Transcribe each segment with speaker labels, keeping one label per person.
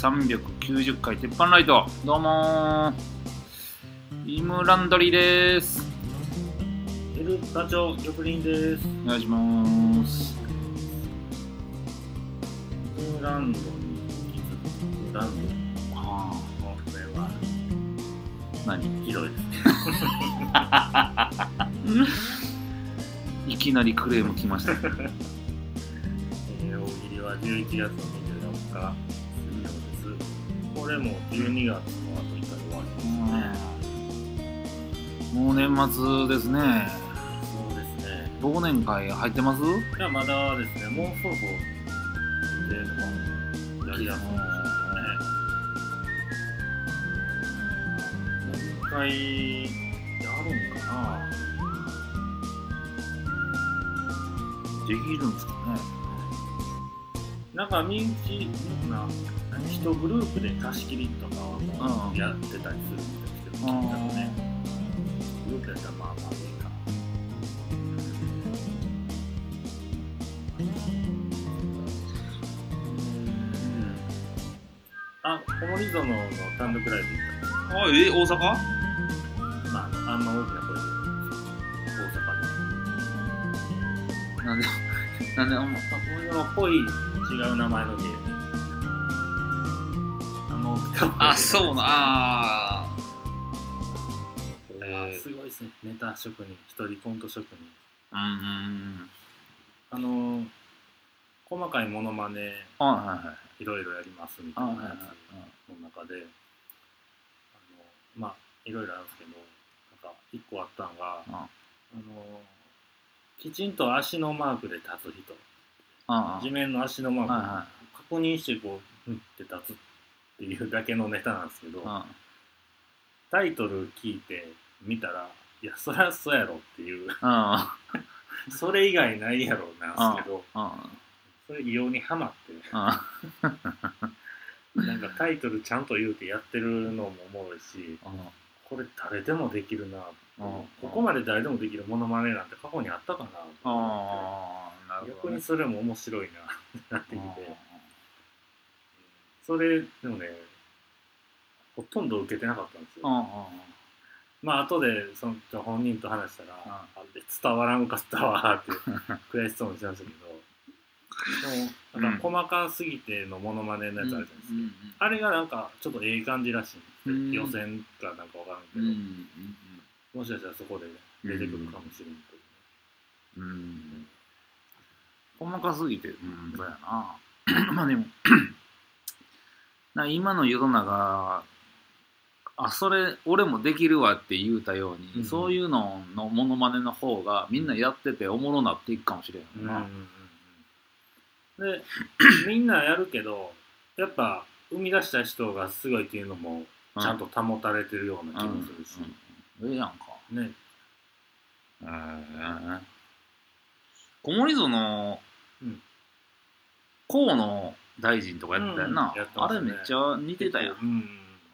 Speaker 1: 第390回鉄板ライト。どうもー。イムランドリーです。
Speaker 2: エル課長玉林です。
Speaker 1: お願いします。
Speaker 2: インランドに引き続きランド。
Speaker 1: は
Speaker 2: の上は
Speaker 1: あ何？
Speaker 2: 広いですね。
Speaker 1: いきなりクレーム来ました。
Speaker 2: えー、大喜利は11月の24日水曜です。これも12月のあと1回終わりですね。
Speaker 1: もう年末ですね
Speaker 2: そうですね。
Speaker 1: 忘年会入ってます？
Speaker 2: いや、まだですね、もうそろそろっていうのもやりやすいんでしょうね。一回やるんかな
Speaker 1: できるんですかね
Speaker 2: なんか身内な一グループで貸し切りとかはも
Speaker 1: うん
Speaker 2: うやってたりするんですけど、
Speaker 1: うん
Speaker 2: ね、グループやったらまあまあいいか。あ、小森園の単独ライブ行っ
Speaker 1: あえ大阪？
Speaker 2: た。まあ、あんま大きな声で大阪
Speaker 1: なんでなんであんま？
Speaker 2: で。小森園っぽい違う名前の芸人。あんま大きな声で
Speaker 1: あそうな。あ
Speaker 2: すごいですね、ネタ職人、一人コント職人。
Speaker 1: うんうんうん。
Speaker 2: あのー、細かいモノマネ
Speaker 1: はいはいはい。
Speaker 2: いろいろやりますみたいなやつの中で、あのまあいろいろあるんですけど、なんか一個あったのが、
Speaker 1: うん。
Speaker 2: あのーきちんと足のマークで立つ人、
Speaker 1: あ
Speaker 2: 地面の足のマークを
Speaker 1: はいは
Speaker 2: 確認してこう、うんって立つっていうだけのネタなんですけど、タイトル聞いて見たら、いや、そりゃそうやろっていう、
Speaker 1: うん
Speaker 2: それ以外ないやろなんですけど、
Speaker 1: うん
Speaker 2: それ異様にハマって、
Speaker 1: うん
Speaker 2: なんかタイトルちゃんと言うてやってるのもおもろいし、
Speaker 1: うん
Speaker 2: これ誰でもできるな、
Speaker 1: う。ん
Speaker 2: ここまで誰でもできるモノマネなんて過去にあったかなと思逆にそれも面白いなってなってき
Speaker 1: うん
Speaker 2: て、それでもね、ほとんど受けてなかったんですよ。
Speaker 1: うんうん
Speaker 2: まあ後でその本人と話したら、
Speaker 1: うん。
Speaker 2: あれ伝わらんかったわって悔しそうにしてましたけど、でもなんか細かすぎてのモノマネのやつあるじゃないですか。
Speaker 1: うん
Speaker 2: あれがなんかちょっとええ感じらしいんです予選かなんかわからんけど、
Speaker 1: うんうん。
Speaker 2: もしかしたらそこで出てくるかもしれんけど、
Speaker 1: うん。うん細かすぎて。うんそうやな。まあでも な今の世の中あそれ俺もできるわって言うたように、
Speaker 2: うん。
Speaker 1: そういうののモノマネの方がみんなやってておもろなっていくかもしれん
Speaker 2: うん
Speaker 1: よな、
Speaker 2: で みんなやるけどやっぱ生み出した人がすごいっていうのもちゃんと保たれてるような気もするし、
Speaker 1: うんええやんか。
Speaker 2: ね。
Speaker 1: えー小森園、
Speaker 2: うん
Speaker 1: 河野大臣とかやってたよな、
Speaker 2: うん。やってま
Speaker 1: あれめっちゃ似てたやん。
Speaker 2: うん、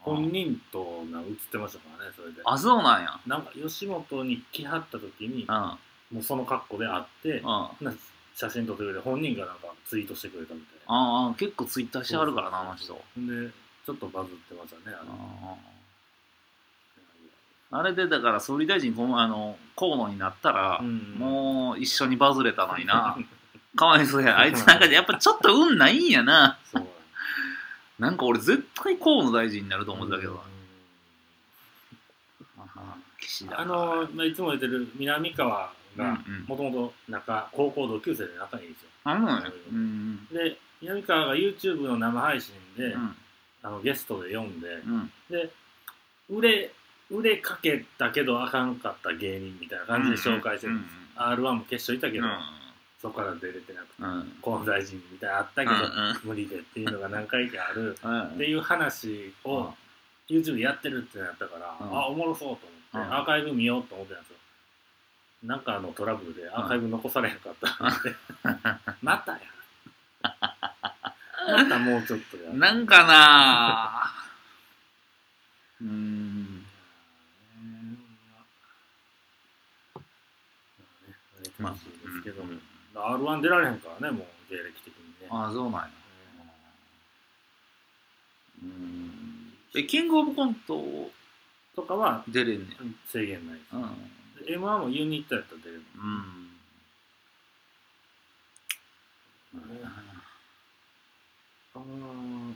Speaker 2: 本人とな映ってましたからねそれで。
Speaker 1: あそうなんや。
Speaker 2: なんか吉本に来はった時に
Speaker 1: うん。
Speaker 2: もうその格好で会って
Speaker 1: うん。あ
Speaker 2: な写真撮ってくれて本人がなんかツイートしてくれたみたいな。
Speaker 1: あ結構ツイッターしてはるからなあの人。
Speaker 2: でちょっとバズってましたねあの。
Speaker 1: あれでだから総理大臣このあの河野になったら、
Speaker 2: うん。
Speaker 1: もう一緒にバズれたのにな かわいそうや。あいつなんかやっぱちょっと運ないんやな。
Speaker 2: そう
Speaker 1: なんか俺絶対河野大臣になると思ってたけど、あ岸田
Speaker 2: あの、まあ、いつも言ってる南川が
Speaker 1: うんうん。
Speaker 2: もともと仲高校同級生で仲いいんですよ。
Speaker 1: あのねうん。
Speaker 2: で南川が YouTube の生配信で、
Speaker 1: うん。
Speaker 2: あのゲストで読んで
Speaker 1: うん。
Speaker 2: で売れ売れかけたけどあかんかった芸人みたいな感じで紹介してるんです、r 1も決勝いたけど、そこから出れてなくて
Speaker 1: うん。うん
Speaker 2: 河野大臣みたいなのあったけど、
Speaker 1: うん
Speaker 2: 無理でっていうのが何回かある。
Speaker 1: うん。
Speaker 2: っていう話を YouTube でやってるってなったから、
Speaker 1: うん。
Speaker 2: あおもろそうと思って、
Speaker 1: うん。
Speaker 2: アーカイブ見ようと思ってたんですよ。なんかのトラブルでアーカイブ残されへんかった。ん。で、またや。またもうちょっとや。
Speaker 1: なんかなぁ。うーん。まあ
Speaker 2: まあ、ですけど、
Speaker 1: うん
Speaker 2: R1 出られへんからね、もう芸歴的にね。
Speaker 1: ああそうなんや。えキングオブコント
Speaker 2: とかは
Speaker 1: 出れんねん。
Speaker 2: 制限ない
Speaker 1: うん。
Speaker 2: で M1 もユニットやったら出れる。
Speaker 1: うん。
Speaker 2: あー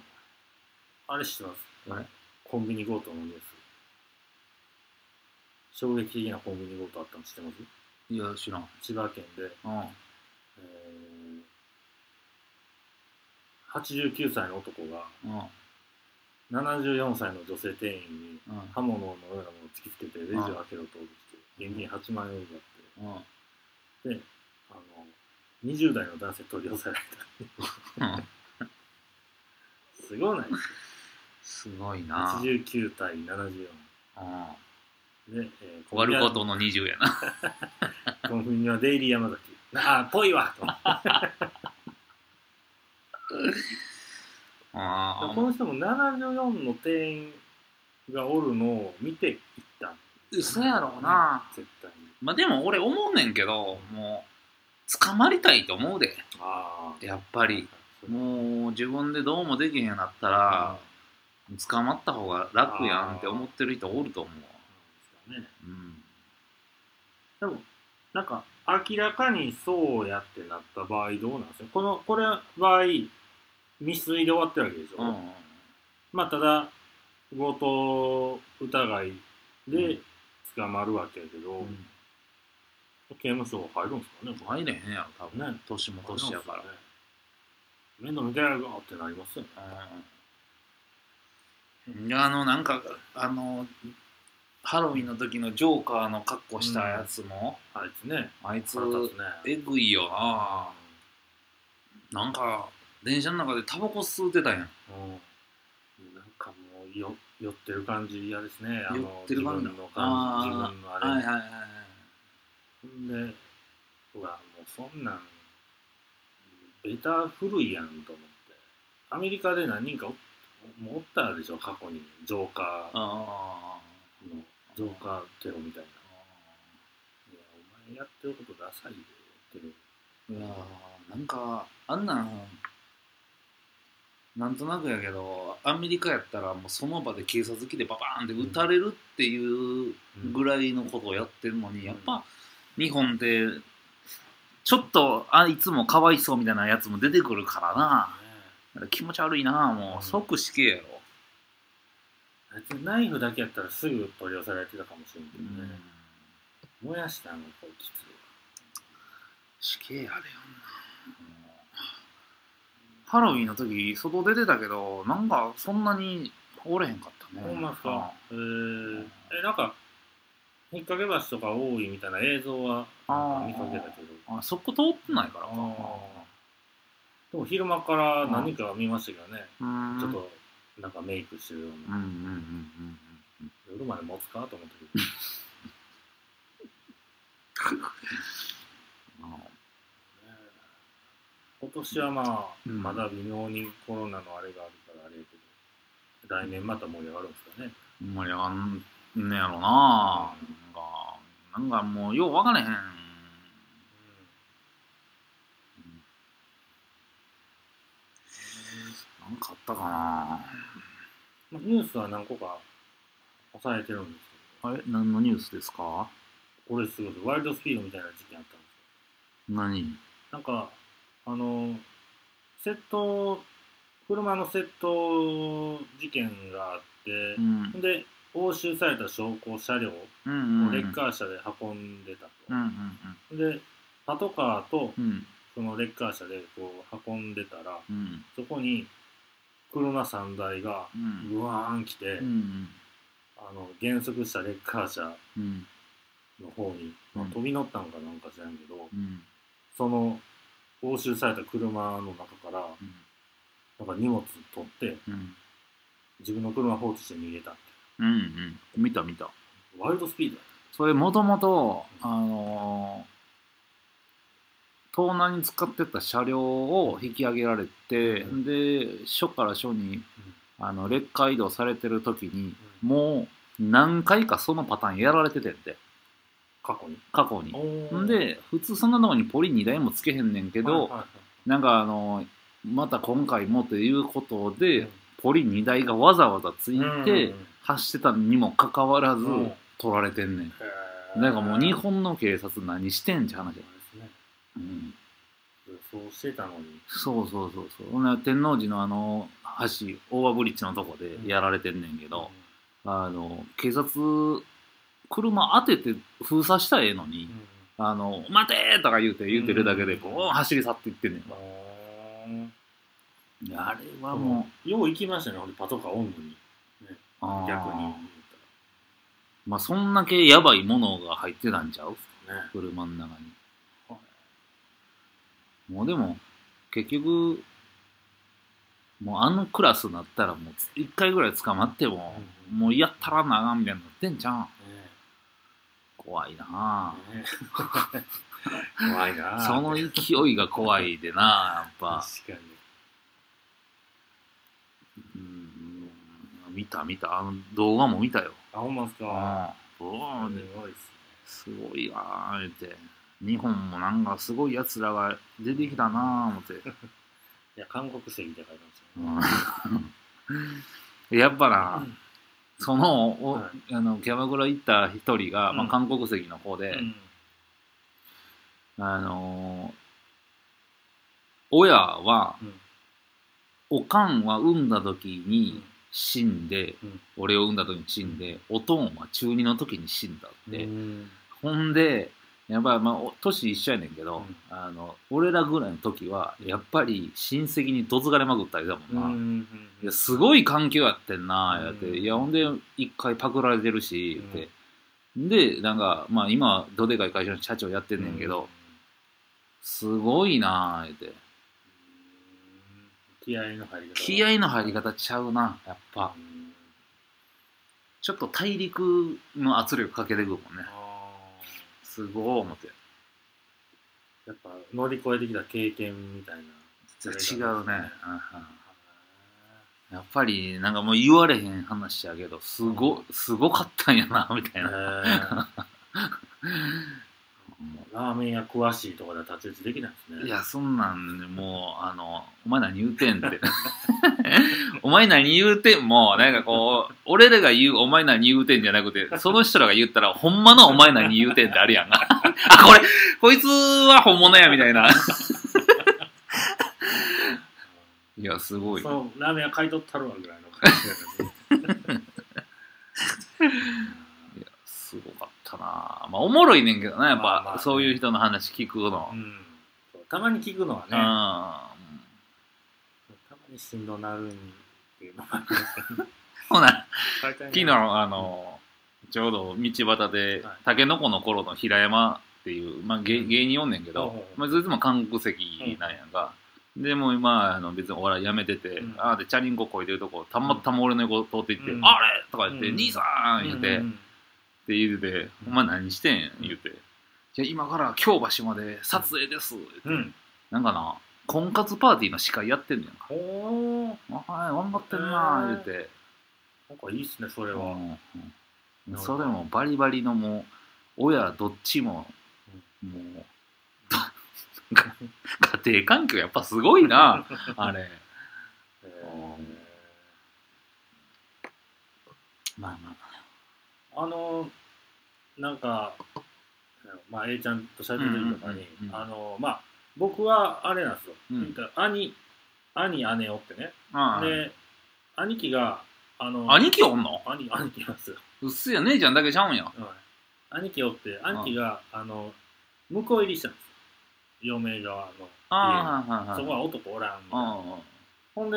Speaker 2: あれ知ってます？
Speaker 1: あれ？
Speaker 2: コンビニ強盗のニュース。衝撃的なコンビニ強盗あったの知ってます？
Speaker 1: いや知らん。
Speaker 2: 千葉県で、
Speaker 1: うん
Speaker 2: えー、89歳の男が
Speaker 1: うん。
Speaker 2: 74歳の女性店員に
Speaker 1: うん。
Speaker 2: 刃物のようなものを突きつけてレジを開けろと脅して現金8万円を奪って。
Speaker 1: うん。
Speaker 2: であの20代の男性取り押さえられた。すごいない？
Speaker 1: すごいな。
Speaker 2: 89対74
Speaker 1: うん。
Speaker 2: で、えー、コンビニは
Speaker 1: 割ることの20やな。
Speaker 2: コンビニはデイリー山崎。ああぽいわと
Speaker 1: あ
Speaker 2: この人も74の店員がおるのを見ていった
Speaker 1: 嘘やろうな。
Speaker 2: 絶対に。
Speaker 1: まあでも俺思うねんけどもう捕まりたいと思うで。
Speaker 2: ああ
Speaker 1: やっぱり。
Speaker 2: う
Speaker 1: もう自分でどうもできへんなったら捕まった方が楽やんって思ってる人おると思うわ。
Speaker 2: ね
Speaker 1: うん。
Speaker 2: でもなんか明らかにそうやってなった場合どうなんですか？このこれ場合未遂で終わってるわけでしょ、
Speaker 1: うん
Speaker 2: まあただ強盗疑いで捕まるわけやけど、
Speaker 1: うん。
Speaker 2: 刑務所入るんですかね
Speaker 1: 入れへんやろ多分。
Speaker 2: ね。
Speaker 1: 年も年やから、
Speaker 2: 面倒見てやるぞってなりますよね。
Speaker 1: うん。いやあのなんかあのハロウィンの時のジョーカーの格好したやつも、
Speaker 2: あいつね。
Speaker 1: あいつ
Speaker 2: ね。
Speaker 1: えぐいよな。なんか電車の中でタバコ吸うてたや。ん
Speaker 2: うん。なんかもうよ酔ってる感じ嫌ですね。あの
Speaker 1: 酔ってる感じ。
Speaker 2: 自分の感じ自分のあれ
Speaker 1: はいはいはいはい。
Speaker 2: ほんでうわもうそんなんベタ古いやんと思って。アメリカで何人かおもうおったでしょ過去に。ジョーカーの。
Speaker 1: あ
Speaker 2: ジョーカーテロみたいな。いやお前やってることダサいで言ってる
Speaker 1: あいやーなんかあんなんなんとなくやけどアメリカやったらもうその場で警察来てババーンって撃たれるっていうぐらいのことをやってるのに、やっぱ日本ってちょっとあいつもかわいそうみたいなやつも出てくるからな。だから気持ち悪いなも
Speaker 2: う。
Speaker 1: 即死刑やろ、
Speaker 2: あいつナイフだけやったらすぐ取り押さえられてたかもしれんけ
Speaker 1: う
Speaker 2: どね、
Speaker 1: ん、
Speaker 2: 燃やしたのこうきつい
Speaker 1: 死刑やでよんなハロウィンの時外出てたけどなんかそんなにおれへんかったね。
Speaker 2: ほんまですか？えー、えなんか引っ掛け橋とか多いみたいな映像は見かけたけど。
Speaker 1: あそこ通ってないからか。
Speaker 2: あでも昼間から何か見ましたけどね、
Speaker 1: うん。
Speaker 2: ちょっとなんかメイクしてるよう
Speaker 1: うんう
Speaker 2: な、
Speaker 1: んうんうん。
Speaker 2: 夜まで持つかと思ったけど
Speaker 1: うん
Speaker 2: 今年はまあ、
Speaker 1: うん。
Speaker 2: まだ微妙にコロナのあれがあるからあれやけど来年また盛り上がるんですかね。
Speaker 1: 盛り上がんねやろな。なんかなんかもうよう分からへん。なんかあったかな。
Speaker 2: まあニュースは何個か抑えてるんですけど。
Speaker 1: あれ？何のニュースですか？
Speaker 2: これすごいワイルドスピードみたいな事件あったんですよ。
Speaker 1: 何？
Speaker 2: なんか、あの、窃盗、車の窃盗事件があって
Speaker 1: う、ん。
Speaker 2: で、押収された証拠車両をレッカー車で運んでた
Speaker 1: うん
Speaker 2: と。
Speaker 1: うん。
Speaker 2: で、パトカーとそのレッカー車でこう運んでたら、
Speaker 1: うん。
Speaker 2: そこに車3台が
Speaker 1: う
Speaker 2: わーん来て、
Speaker 1: うん
Speaker 2: あの減速したレッカー車
Speaker 1: うん。
Speaker 2: の方に、
Speaker 1: うん。
Speaker 2: 飛び乗ったんかなんか知らんけど、
Speaker 1: うん。
Speaker 2: その押収された車の中から、なんか荷物取って、
Speaker 1: うん。
Speaker 2: 自分の車放置して逃げたって。
Speaker 1: う。んうん。見た見た。
Speaker 2: ワイルドスピードや
Speaker 1: それもともとあのー盗難に使ってた車両を引き上げられて、
Speaker 2: うん。
Speaker 1: で署から署にあのレッカー移動されてる時に、
Speaker 2: う
Speaker 1: もう何回かそのパターンやられててんて
Speaker 2: 過去に。
Speaker 1: 過去に。で普通そんなとこにポリ2台もつけへんねんけど、
Speaker 2: はいはいはい。
Speaker 1: なんかあのまた今回もということで、ポリ2台がわざわざついて
Speaker 2: うん
Speaker 1: 走ってたにもかかわらず
Speaker 2: うん。
Speaker 1: 取られてんねん。
Speaker 2: へー。
Speaker 1: なんかもう日本の警察何してんって話
Speaker 2: ですね。
Speaker 1: うん。
Speaker 2: そうしてたのに。
Speaker 1: そうそうそうそう。天王寺のあの橋、オーバーブリッジのとこでやられてんねんけど、あの、警察、車当てて封鎖したらええのに、
Speaker 2: うん。
Speaker 1: あの、待てーとか言うて、言うてるだけで、
Speaker 2: うん。
Speaker 1: こう走り去っていってんねん。か。
Speaker 2: うん
Speaker 1: あれはも
Speaker 2: よう行きましたねパトカーおんのに。
Speaker 1: う、あー。
Speaker 2: 逆に。
Speaker 1: まあ、そんだけやばいものが入ってたんちゃう？
Speaker 2: ね。
Speaker 1: 車の中に。もうでも、結局、もうあのクラスになったらもう一回ぐらい捕まっても、
Speaker 2: うん。
Speaker 1: もうやったらなあかんみたいになってんじゃん。
Speaker 2: ね
Speaker 1: 怖いな。
Speaker 2: 怖いな。
Speaker 1: その勢いが怖いでなやっぱ。
Speaker 2: 確かに。
Speaker 1: うん。見た見た。あの動画も見たよ。
Speaker 2: あほんまっすか。すごいっす
Speaker 1: すごいわー言って。日本もなんかすごい奴らが出てきたなあ思って。
Speaker 2: いや韓国籍って書いてますよ。ね
Speaker 1: うん。やっぱな、
Speaker 2: うん
Speaker 1: そのお
Speaker 2: は
Speaker 1: あのキャバクラ行った一人が、まあ、
Speaker 2: うん。
Speaker 1: 韓国籍の子で、
Speaker 2: うん。
Speaker 1: あのー親は、
Speaker 2: うん。
Speaker 1: おかんは産んだ時に死んで、
Speaker 2: うん。
Speaker 1: 俺を産んだ時に死んで、おとんは中2の時に死んだって、
Speaker 2: うん。
Speaker 1: ほんでやっぱりまあお年一緒やねんけど、
Speaker 2: うん
Speaker 1: あの俺らぐらいの時はやっぱり親戚にどつがれまくったりだもんな、
Speaker 2: うん
Speaker 1: いやすごい環境やってんな、
Speaker 2: うん
Speaker 1: やって。いや、ほんで、一回パクられてるし、言って。で、なんか、まあ今、どでかい会社の社長やってんねんけど、すごいな言って。
Speaker 2: うん気合いの入り方
Speaker 1: 気合の入り方ちゃうな、やっぱ。
Speaker 2: うん
Speaker 1: ちょっと大陸の圧力かけてくるもんね。
Speaker 2: あ
Speaker 1: すごい思って。
Speaker 2: ーやっぱ乗り越えてきた経験みたいな
Speaker 1: 違うね。やっぱり、なんかもう言われへん話やけど、すご、すごかったんやな、みたい
Speaker 2: へ
Speaker 1: な。
Speaker 2: ーラーメン屋詳しいとかでは太刀打ちできないですね
Speaker 1: いや、そんなんね、もう、あの、お前何言うてんって。お前何言うてんも、なんかこう、俺らが言うお前何言うてんじゃなくて、その人らが言ったら、ほんまのお前何言うてんってあるやんか。あ、これ、こいつは本物や、みたいな。いや、すごい。
Speaker 2: そのラーメン屋買い取ったるわぐらいの感じ
Speaker 1: いや、すごかったな。まあ、おもろいねんけどな、やっぱ、
Speaker 2: まあまあね。
Speaker 1: そういう人の話聞くの。
Speaker 2: うん。そうたまに聞くのはね。
Speaker 1: うん。
Speaker 2: たまにしんどなるんっていうのもありますけど
Speaker 1: ほな、
Speaker 2: 昨
Speaker 1: 昨日、あの、ちょうど道端で
Speaker 2: はい、
Speaker 1: タケノコの頃の平山っていう、まあ、芸芸人おんねんけどまあ、そいつも韓国籍なんやんか。でもう今、あの別にお笑いやめてて、
Speaker 2: うん。
Speaker 1: あーで、チャリンコこいでるとこ、たまたま俺の横通っていって、
Speaker 2: うん。
Speaker 1: あれ！とか言って、
Speaker 2: うん。
Speaker 1: 兄さん言って、
Speaker 2: うん
Speaker 1: って言うて、お前何してん言うて。いや、今から京橋まで撮影です。
Speaker 2: うん。
Speaker 1: なんかな、婚活パーティーの司会やってんねんか。
Speaker 2: おー。
Speaker 1: あはい、頑張ってんな、言うて。
Speaker 2: なんかいいっすねそれは、
Speaker 1: うん。うん。それもバリバリのもう親どっちももう 家庭環境やっぱすごいな あれ。
Speaker 2: え
Speaker 1: まあま
Speaker 2: ーあ。のなんかまあ A ちゃんとしゃべってる時とかに、
Speaker 1: うんうんうんうん
Speaker 2: あのまあ僕はあれなんですよ、
Speaker 1: うん。
Speaker 2: 兄兄姉おってね、
Speaker 1: あ
Speaker 2: で兄貴があの
Speaker 1: 兄貴おんの？
Speaker 2: 兄兄貴いますよ、
Speaker 1: うっすや姉ちゃんだけちゃうんや。
Speaker 2: はい。兄貴おって兄貴があの向こう入りしたんですよ。嫁側の
Speaker 1: ああはいはいはい
Speaker 2: そこは男おらんみたいな。
Speaker 1: あ
Speaker 2: ほんで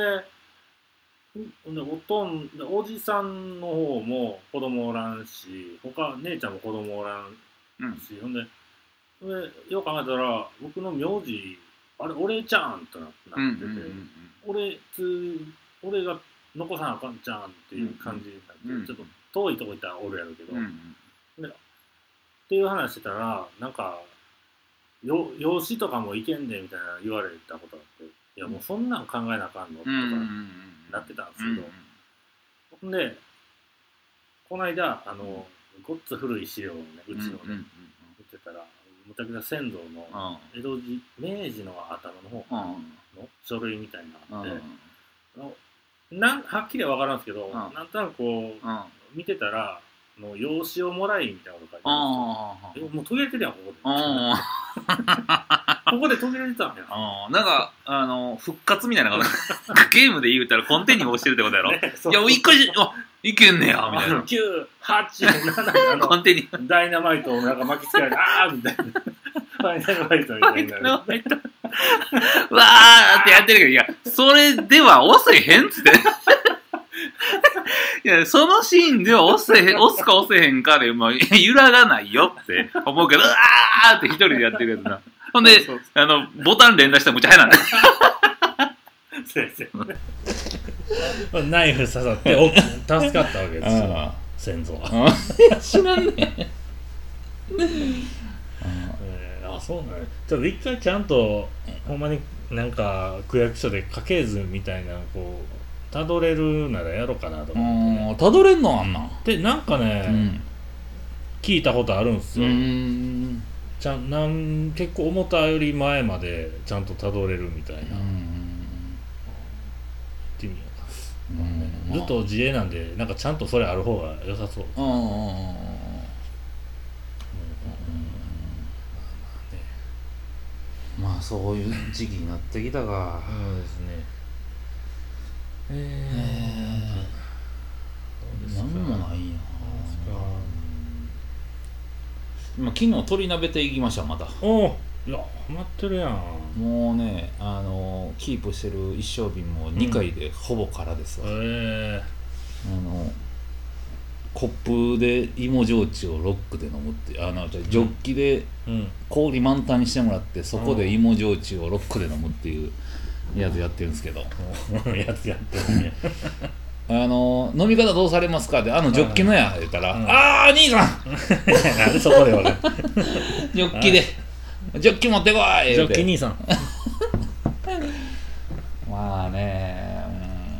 Speaker 2: おとんでおじさんの方も子供おらんし、他姉ちゃんも子供おらん
Speaker 1: うん。
Speaker 2: し、ほんで、ほんでよう考えたら、僕の名字、あれ、俺ちゃんってなってて、
Speaker 1: うん
Speaker 2: 俺つ、俺が残さなあかんちゃんっていう感じになって、
Speaker 1: うん
Speaker 2: ちょっと遠いとこ行ったらおるやろうけど、
Speaker 1: うんう
Speaker 2: っ
Speaker 1: ん。
Speaker 2: ていう話してたら、なんか、よ養子とかもいけんでみたいな言われたことがあって、いやもうそんなん考えなあかんのとか、
Speaker 1: うんうんうん
Speaker 2: なってたんです
Speaker 1: うん
Speaker 2: けど、ほんで、この間、あの、ごっつ古い資料をね、うちのね、
Speaker 1: うんうん
Speaker 2: 見てたら、むちゃくちゃ先祖の江戸時、明治の頭の方の書類みたいなのがあって、なんはっきりは分からんすけど、
Speaker 1: ん
Speaker 2: なんとなくこう見てたらもう用紙をもらいみたいなこと書いてあ
Speaker 1: あ
Speaker 2: るんですよ。えもう途切れてるやんここで
Speaker 1: あ
Speaker 2: ここで途切れてたんや。
Speaker 1: あなんかあの復活みたいなこと。ゲームで言うたらコンティニュー押してるってことやろ、
Speaker 2: ね
Speaker 1: いや一回しあいけんねやみたいな。
Speaker 2: 9、8、7あ
Speaker 1: コ
Speaker 2: の
Speaker 1: ンティニュー
Speaker 2: ダイナマイトをなんか巻きつけられて、あー みたいな。ダイナマイトみたいになる。
Speaker 1: わーってやってるけど、いや、それでは押せへんっつって。いや、そのシーンでは押せ押すか押せへんかで、まあ、揺らがないよって思うけど、うわーって一人でやってるやつな。ほんで、あの、ボタン連打したらむっちゃ早なんだよ。
Speaker 2: そうそうナイフ刺さって、お助かったわけですよ
Speaker 1: あ。
Speaker 2: 先祖は。
Speaker 1: 知らんねん。
Speaker 2: えーあ、そうなんやちょっと一回ちゃんと、ほんまになんか区役所で家系図みたいな、こう、たどれるならやろうかなと
Speaker 1: う
Speaker 2: 思って
Speaker 1: たどれんのあんなん？
Speaker 2: で、なんかね、
Speaker 1: うん。
Speaker 2: 聞いたことあるんです
Speaker 1: う
Speaker 2: よ。
Speaker 1: ん。
Speaker 2: ちゃんなん結構思ったより前までちゃんとたどれるみたいな。行ってみようか。
Speaker 1: うん
Speaker 2: ずっと自営なんで、なんかちゃんとそれある方が良さそう。
Speaker 1: うんうんうんうんまあそういう時期になってきたか
Speaker 2: そうですね。え
Speaker 1: えなんもないん。やあ昨日鶏鍋亭行きましたまた。
Speaker 2: おおいや、ハマってるやん。
Speaker 1: もうねあのキープしてる一升瓶も2回でほぼ空ですわ、
Speaker 2: え
Speaker 1: あのコップで芋焼酎をロックで飲むってあのジョッキで
Speaker 2: えうん。
Speaker 1: 氷満タンにしてもらってそこで芋焼酎をロックで飲むっていうやつやってるんですけど。
Speaker 2: やつやってるね。
Speaker 1: あの飲み方どうされますかってあのジョッキのや言ったら「
Speaker 2: うん。
Speaker 1: ああ兄さん!
Speaker 2: なんでそこでわかる
Speaker 1: ジョッキでジョッキ持ってこい! 」
Speaker 2: ジョッキ兄さん。
Speaker 1: まあねう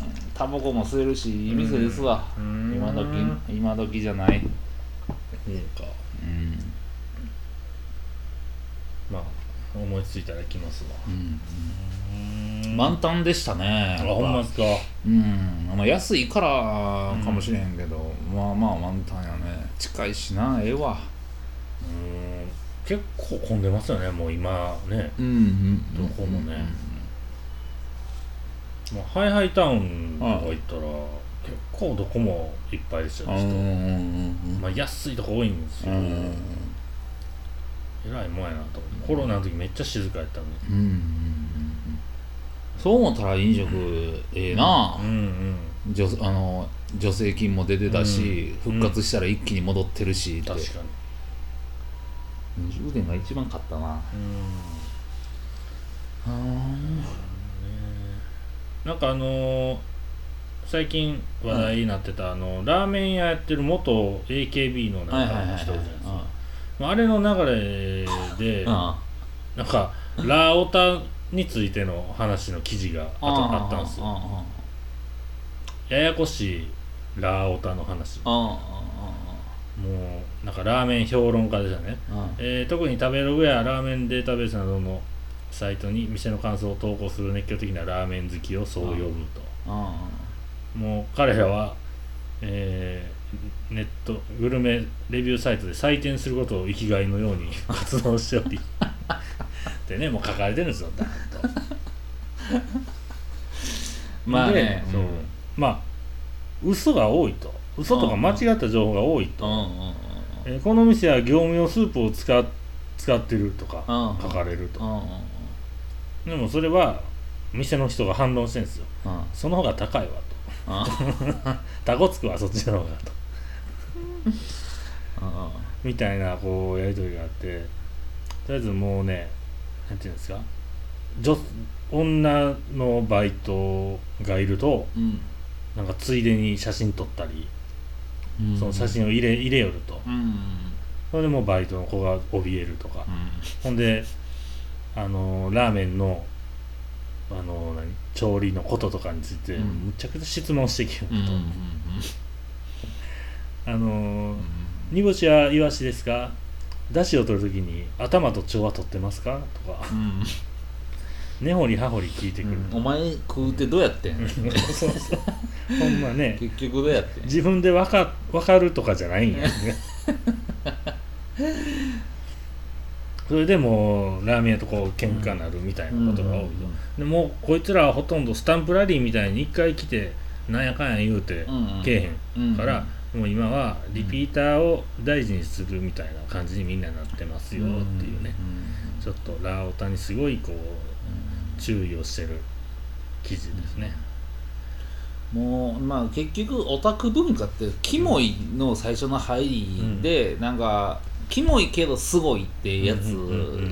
Speaker 1: んタバコも吸えるしいい店ですわ。
Speaker 2: うん。
Speaker 1: 今時今時じゃない。
Speaker 2: うんか。
Speaker 1: うん。
Speaker 2: まあ、思いついたら行きますわ。
Speaker 1: うん
Speaker 2: うん
Speaker 1: 満タンでしたね
Speaker 2: あ、ほんまですか？
Speaker 1: うんまあ安いからかもしれへんけど、まあまあ満タンやね近いしなええわ
Speaker 2: うん。結構混んでますよね、もう今ね。
Speaker 1: うんうん
Speaker 2: どこもねまあ、ハイハイタウンとか行ったら、結構どこもいっぱいですよ、
Speaker 1: うんうん
Speaker 2: 人。
Speaker 1: うん
Speaker 2: まあ、安いとこ多いんですよ。
Speaker 1: うんうん
Speaker 2: えらいもんやなと。コロナの時めっちゃ静かやったのに。
Speaker 1: うんうんうんそう思ったら飲食ええな。
Speaker 2: うんうん。
Speaker 1: 女あの助成金も出てたし、
Speaker 2: うん。
Speaker 1: 復活したら一気に戻ってるしって、
Speaker 2: 確かに。
Speaker 1: 充電が一番勝ったな。
Speaker 2: うん。なんかあのー最近話題になってた、あのラーメン屋やってる元 AKB のなん人じゃないですかまああれの流れで
Speaker 1: あ
Speaker 2: なんかラオタについての話の記事があとあったんですよ。
Speaker 1: あ
Speaker 2: ややこしいラオタの話。
Speaker 1: あ
Speaker 2: もうなんかラーメン評論家でしたね、えー特に食べログやラーメンデータベースなどのサイトに店の感想を投稿する熱狂的なラーメン好きをそう呼ぶと。
Speaker 1: あ
Speaker 2: もう彼らは、えーネットグルメレビューサイトで採点することを生きがいのように 活動しておりでねもう書かれてるんですよダーンとで
Speaker 1: まあね
Speaker 2: そう。まあ嘘が多いと。嘘とか間違った情報が多いと、
Speaker 1: うんうんうん
Speaker 2: えーこの店は業務用スープを使っ使ってるとか
Speaker 1: うん
Speaker 2: 書かれると、
Speaker 1: うんうん
Speaker 2: でもそれは店の人が反論してるんですよ。
Speaker 1: うん。うん
Speaker 2: その方が高いわと。
Speaker 1: あ
Speaker 2: タコつくわそっちの方がと。
Speaker 1: あ
Speaker 2: みたいなこうやり取りがあって。とりあえずもうねなんていうんですか？女女のバイトがいると
Speaker 1: うん。
Speaker 2: なんかついでに写真撮ったり、
Speaker 1: うん。
Speaker 2: その写真を入れ入れよると。
Speaker 1: うん
Speaker 2: それでもうバイトの子が怯えるとか、
Speaker 1: うん。
Speaker 2: ほんであのラーメンのあの何？調理のこととかについて、
Speaker 1: うん。
Speaker 2: むちゃくちゃ質問してきると、あの
Speaker 1: うん。
Speaker 2: 煮干しはイワシですか？だしを取るときに頭と腸は取ってますか？とか。
Speaker 1: うん。
Speaker 2: 根掘り葉掘り聞いてくる、
Speaker 1: お前食うてどうやってん
Speaker 2: そうそう。ほんまね。
Speaker 1: 結局どうやってん
Speaker 2: 自分でわかわかるとかじゃないんやね。それでもうラーメン屋とこう喧嘩なるみたいなことが多いと、でもうこいつらはほとんどスタンプラリーみたいに一回来てなんやかんや言うてけえへんから、もう今はリピーターを大事にするみたいな感じにみんななってますよっていうね、ちょっとラーオタにすごいこう注意をしてる記事ですね、
Speaker 1: もうまあ結局オタク文化ってキモいの最初の入りで、なんかキモいけどすごいってやつ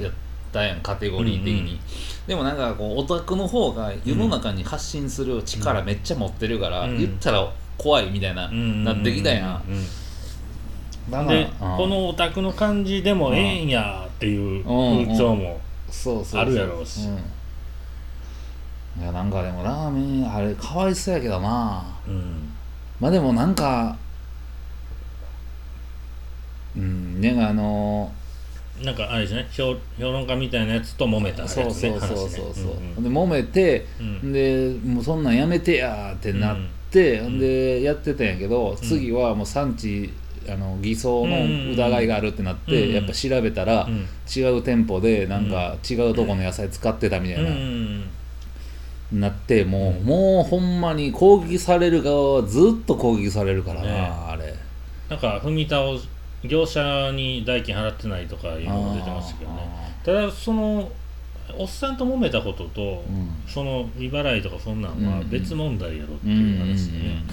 Speaker 1: やったやんカテゴリー的に、
Speaker 2: うんうん。
Speaker 1: でもなんかこうオタクの方が世の中に発信する力めっちゃ持ってるから、
Speaker 2: うん。
Speaker 1: 言ったら怖いみたいな、なってきたやん、
Speaker 2: で
Speaker 1: うん
Speaker 2: このオタクの感じでもええんやっていう風潮も
Speaker 1: そうそうそう。
Speaker 2: あるやろうし。
Speaker 1: うん。いやなんかでもラーメンあれかわいそうやけどな。
Speaker 2: うん。
Speaker 1: まあでもなんかうんなんかあの
Speaker 2: なんかあれですね評評論家みたいなやつと揉めたやつね
Speaker 1: そうそうそうそうそう、
Speaker 2: 話ね。
Speaker 1: で揉めて、
Speaker 2: うん。
Speaker 1: でもうそんなんやめてやーってなって、ん、でやってたんやけど、次はもう産地あの偽装の疑いがあるってなって、
Speaker 2: うん
Speaker 1: やっぱ調べたら、
Speaker 2: うん。
Speaker 1: 違う店舗でなんか違うとこの野菜使ってたみたいな、
Speaker 2: うん
Speaker 1: なってもう、もうほんまに攻撃される側はずっと攻撃されるからな、
Speaker 2: ね。
Speaker 1: あれ。
Speaker 2: なんか踏み倒し業者に代金払ってないとかいうのが出てましたけどね。ただそのおっさんと揉めたことと、
Speaker 1: うん。
Speaker 2: その未払いとかそんなんは
Speaker 1: うん
Speaker 2: 別問題やろって
Speaker 1: うんうんうん
Speaker 2: いう話でね、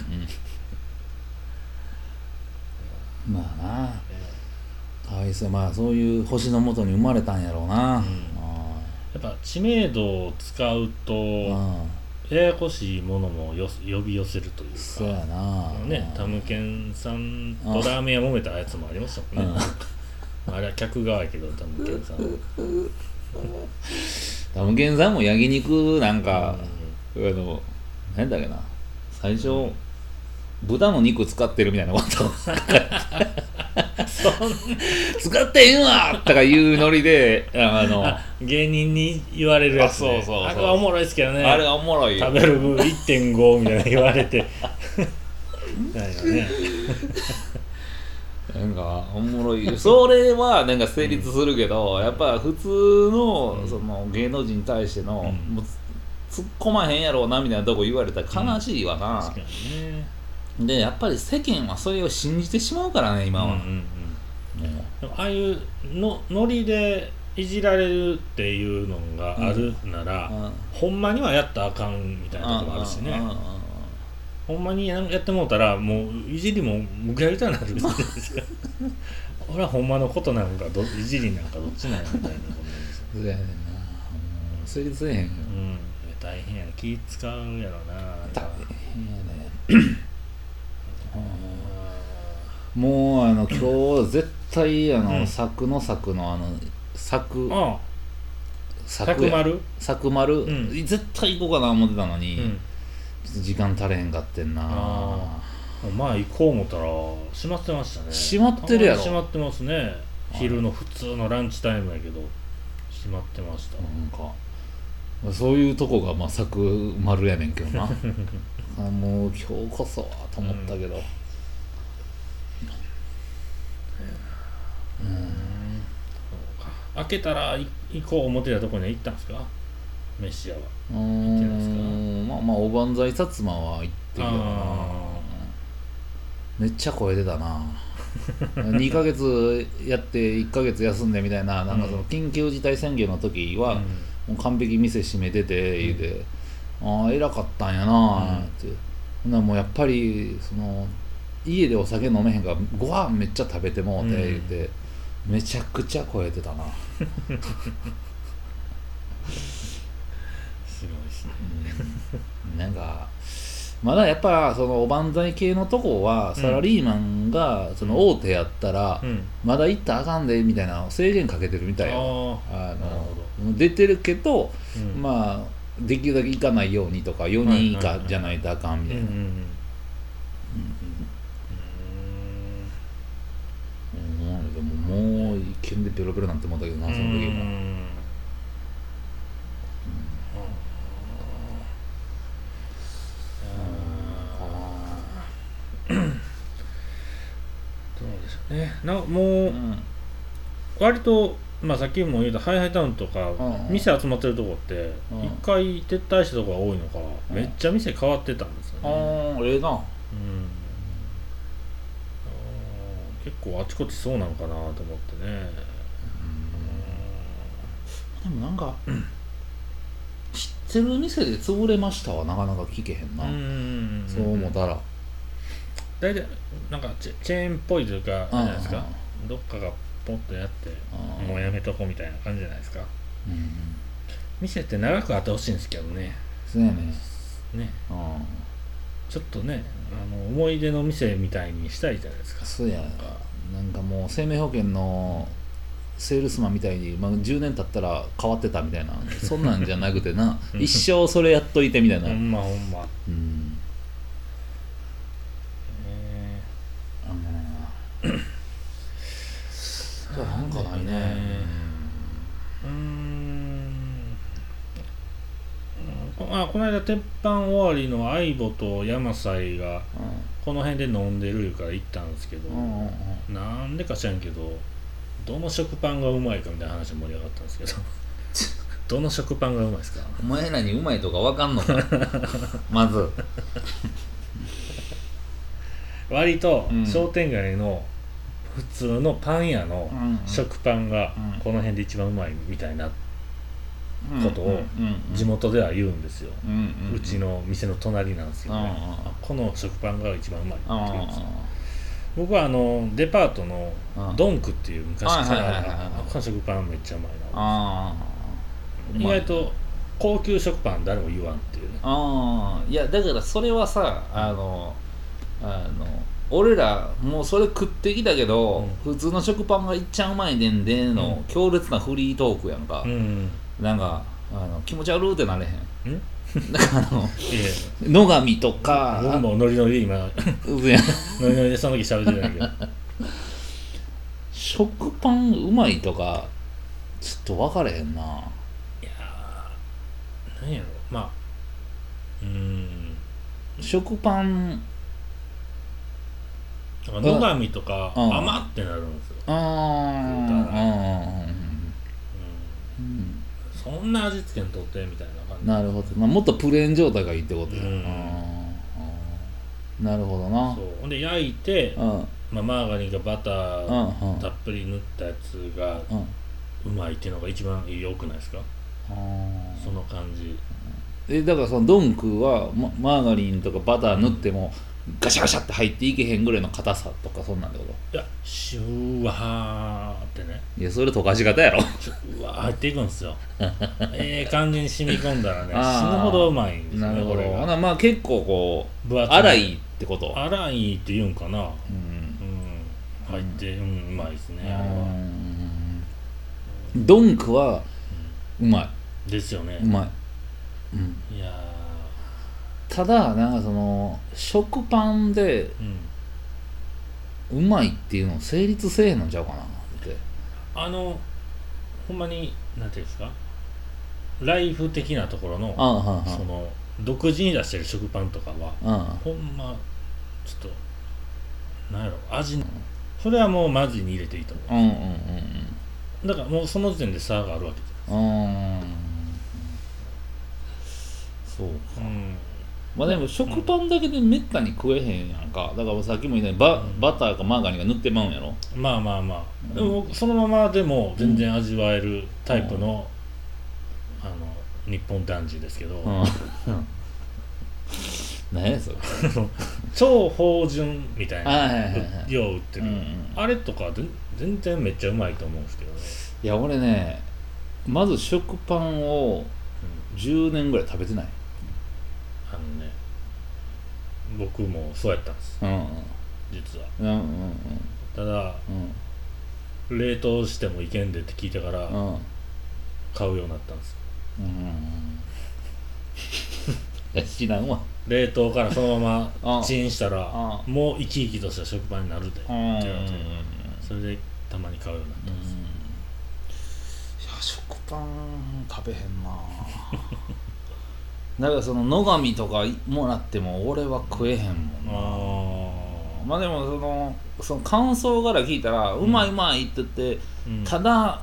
Speaker 1: うん。まあな。かわいそう。まあそういう星のもとに生まれたんやろうな、
Speaker 2: やっぱ知名度を使うとややこしいものもよ呼び寄せるという
Speaker 1: そうや
Speaker 2: か
Speaker 1: な。
Speaker 2: ねタムケンさんとラーメン屋揉めたやつもありましたもんね。あれは客側やけどタムケンさん
Speaker 1: タムケンさんも焼肉なんか、あの何だっけな。最初、豚の肉使ってるみたいなこと。使ってへんわとかいうノリであのあ
Speaker 2: 芸人に言われるやつ、ね、
Speaker 1: あそうそう
Speaker 2: あれはおもろいですけどね。
Speaker 1: れがおもろい。よ
Speaker 2: 食べる分1.5みたいな言われて。なんかね
Speaker 1: なんかおもろい。それはなんか成立するけど、やっぱ普通のその芸能人に対しての、
Speaker 2: うん。
Speaker 1: もう突っ込まへんやろうなみたいなとこ言われたら悲しいわな、
Speaker 2: 確かにね。
Speaker 1: でやっぱり世間はそれを信じてしまうからね今は、
Speaker 2: ああいうのノリでいじられるっていうのがあるなら、
Speaker 1: ううん。
Speaker 2: ほんまにはやったらあかんみたいなとこもあるしね、
Speaker 1: うんうんうん
Speaker 2: ほんまにやってもうたらもういじりも向き合いたくなるんですよ。俺はほんまのことなのかどいじりなんかどっちなんやみたいなことですよ。
Speaker 1: そうやねんな。もう成立せえへんよ。
Speaker 2: うん大変やな気使うやろな。
Speaker 1: 大変やねもうあの今日絶対あの、
Speaker 2: うん。
Speaker 1: 作の作のあの作
Speaker 2: ああ。
Speaker 1: 作や。
Speaker 2: 百丸？
Speaker 1: 作丸、
Speaker 2: うん。
Speaker 1: 絶対行こうかな思ってたのに、
Speaker 2: うん
Speaker 1: 時間足れへんかってんな。
Speaker 2: あまあ行こう思ったら閉まってましたね。
Speaker 1: 閉まってるやろ。
Speaker 2: 閉まってますね。昼の普通のランチタイムやけど閉まってました。
Speaker 1: なんかそういうとこがまあ作丸やねんけどな。あもう今日こそはと思ったけど、
Speaker 2: 開けたらい行こう思ってたとこには行ったんですか？飯屋は。行ってないです
Speaker 1: んまあまあおばんざい薩摩は行ってるけどな。
Speaker 2: あ
Speaker 1: めっちゃ超えてたな。2ヶ月やって1ヶ月休んでみたいななんかその緊急事態宣言の時は、もう完璧店閉めてて言うて、ああ偉かったんやなって、ほんならもうやっぱりその家でお酒飲めへんからご飯めっちゃ食べてもうて
Speaker 2: うん。
Speaker 1: 言うて、めちゃくちゃ超えてたな、
Speaker 2: すごいですね
Speaker 1: なんかまだやっぱそのおばんざい系のとこはサラリーマンがその大手やったら、
Speaker 2: うん。
Speaker 1: まだ行ったらあかんでみたいな制限かけてるみたい
Speaker 2: なる
Speaker 1: あの
Speaker 2: ほ
Speaker 1: 出てるけど、
Speaker 2: うん。
Speaker 1: まあできるだけ行かないようにとか4人以下じゃないとあかんみたいな、ももう一見でペロペロなん。て思ったけどなその時も、
Speaker 2: うんね。なも
Speaker 1: う
Speaker 2: うん割とまあさっきも言ったハイハイタウンとか、
Speaker 1: うん
Speaker 2: 店集まってるとこって
Speaker 1: うん
Speaker 2: 一回撤退したとこが多いのか、
Speaker 1: うん
Speaker 2: めっちゃ店変わってたんですよ
Speaker 1: あ
Speaker 2: ね、
Speaker 1: ーええな。
Speaker 2: うん。結構あちこちそうなのかなと思ってね。
Speaker 1: でもなんか知ってる店で潰れましたはなかなか聞けへんな、
Speaker 2: うん。
Speaker 1: そう思ったら
Speaker 2: 大体なんかチェーンっぽいというかじゃないですか。どっかがポンとやって
Speaker 1: うん。
Speaker 2: もうやめとこうみたいな感じじゃないですか。
Speaker 1: うん
Speaker 2: 店って長くあってほしいんですけどね。
Speaker 1: そうやね。
Speaker 2: ね。
Speaker 1: うん。
Speaker 2: ちょっとねあの思い出の店みたいにしたいじゃないですか。
Speaker 1: そうやなんかもう生命保険のセールスマンみたいに、まあ、10年経ったら変わってたみたいな。そんなんじゃなくてな。
Speaker 2: うん。
Speaker 1: 一生それやっといてみたいな、
Speaker 2: ほんまほんま。
Speaker 1: うん
Speaker 2: え
Speaker 1: あのじなんかないね。
Speaker 2: ーうーん。こあこの間鉄板終わりの相棒と山菜がこの辺で飲んでるから行ったんですけど、
Speaker 1: うんうんうん。
Speaker 2: なんでか知らんけどどの食パンがうまいかみたいな話で盛り上がったんですけど どの食パンがうまいですか？
Speaker 1: お前らにうまいとかわかんのか？まず。
Speaker 2: 割と
Speaker 1: うん。
Speaker 2: 商店街の普通のパン屋の
Speaker 1: うん
Speaker 2: 食パンが
Speaker 1: うん。
Speaker 2: この辺で一番うまいみたいなことを地元では言うんですよ、
Speaker 1: う
Speaker 2: ちの店の隣なんですけどね、この食パンが一番うまいって
Speaker 1: あ
Speaker 2: 言うんですよ。僕はあのデパートの
Speaker 1: うん
Speaker 2: ドンクっていう昔からこの食パンめっちゃうまいな。意外と高級食パン誰も言わんっていうね。
Speaker 1: ああ。いやだからそれはさあのあの俺らもうそれ食ってきたけど、普通の食パンがいっちゃうまいねんでの、
Speaker 2: うん。
Speaker 1: 強烈なフリートークやんか、
Speaker 2: うん
Speaker 1: なんかあの気持ち悪ーってなれへん。
Speaker 2: ん？
Speaker 1: だからあの野上とか
Speaker 2: 僕もノリノリで今。ノリノリでその時喋ってるんだけど。
Speaker 1: 食パンうまいとかちょっと分かれへんな。い
Speaker 2: やー何やろ。まあうーん。
Speaker 1: 食パン
Speaker 2: なんか野上とか
Speaker 1: うん。
Speaker 2: 甘ってなるんですよ、
Speaker 1: あーうん。
Speaker 2: そんな味付けんとってみたいな感じ。
Speaker 1: なるほど、まあ、もっとプレーン状態がいいってことや、なるほどな。
Speaker 2: そう。ほんで焼いて、
Speaker 1: うん。うん
Speaker 2: まあ、マーガリンかバタ
Speaker 1: うん
Speaker 2: ーたっぷり塗ったやつが
Speaker 1: うん。
Speaker 2: うまいっていうのが一番良くないですか？その感じ。
Speaker 1: えだからそのドンクはママーガリンとかバター塗ってもガシャガシャって入っていけへんぐらいの硬さとかそんなんってこと？
Speaker 2: いやシュワーってね。
Speaker 1: いやそれ溶かし方やろ。
Speaker 2: うわー入っていくんですよ。ええ感じに染み込んだらね死ぬほどうまいんですよ。
Speaker 1: なるほど。
Speaker 2: ねこれが
Speaker 1: まあ結構こ
Speaker 2: 分厚い。
Speaker 1: う粗いってこと？
Speaker 2: 粗いって言うんかな。
Speaker 1: うん。
Speaker 2: うん。入ってうんうまいですねあれは。
Speaker 1: うんドンクはうま
Speaker 2: ですよね。
Speaker 1: いうまい、うん、
Speaker 2: いや
Speaker 1: ただなんかその食パンで
Speaker 2: ーう
Speaker 1: まいっていうの成立せえへんのちゃうかなって。
Speaker 2: あのほんまになんていうんですか？ライフ的なところの
Speaker 1: ああは
Speaker 2: その独自に出してる食パンとかは
Speaker 1: あは
Speaker 2: ほんまちょっとなんやろ味それはもうマジに入れていいと思
Speaker 1: うんうんうんうん。
Speaker 2: うだからもうその時点で差があるわけじ
Speaker 1: うんそう
Speaker 2: ゃんうん
Speaker 1: まあでも食パンだけでめったに食えへんやんか。だからさっきも言ったようにババターかマーガリンが塗ってまうんやろ。
Speaker 2: まあまあまあ。でもそのままでも全然味わえるタイプの、あの日本男児ですけど、
Speaker 1: うん。何やそれ。
Speaker 2: 超芳醇みたいな、よう売ってる、
Speaker 1: うんうん
Speaker 2: あれとか全全然めっちゃうまいと思うんですけどね、
Speaker 1: いや俺ねまず食パンを10年ぐらい食べてない。
Speaker 2: あのね僕もそうやったんです。
Speaker 1: うん
Speaker 2: 実は。
Speaker 1: うんうんうん。
Speaker 2: ただ
Speaker 1: うん
Speaker 2: 冷凍してもいけんでって聞いてから
Speaker 1: うんうん
Speaker 2: 買うようになったんです
Speaker 1: うん いや知らんわ。
Speaker 2: 冷凍からそのま
Speaker 1: あ
Speaker 2: まチンしたら
Speaker 1: あ
Speaker 2: もう生き生きとした食パンになるでって
Speaker 1: う。ん
Speaker 2: 言われてそれでたまに買うようになったんです、
Speaker 1: いや食パン食べへんなだからその野上とかもらっても俺は食えへんもんな。
Speaker 2: あ
Speaker 1: まあでもそのその感想から聞いたら、うまいうまいって言って
Speaker 2: うん。
Speaker 1: ただ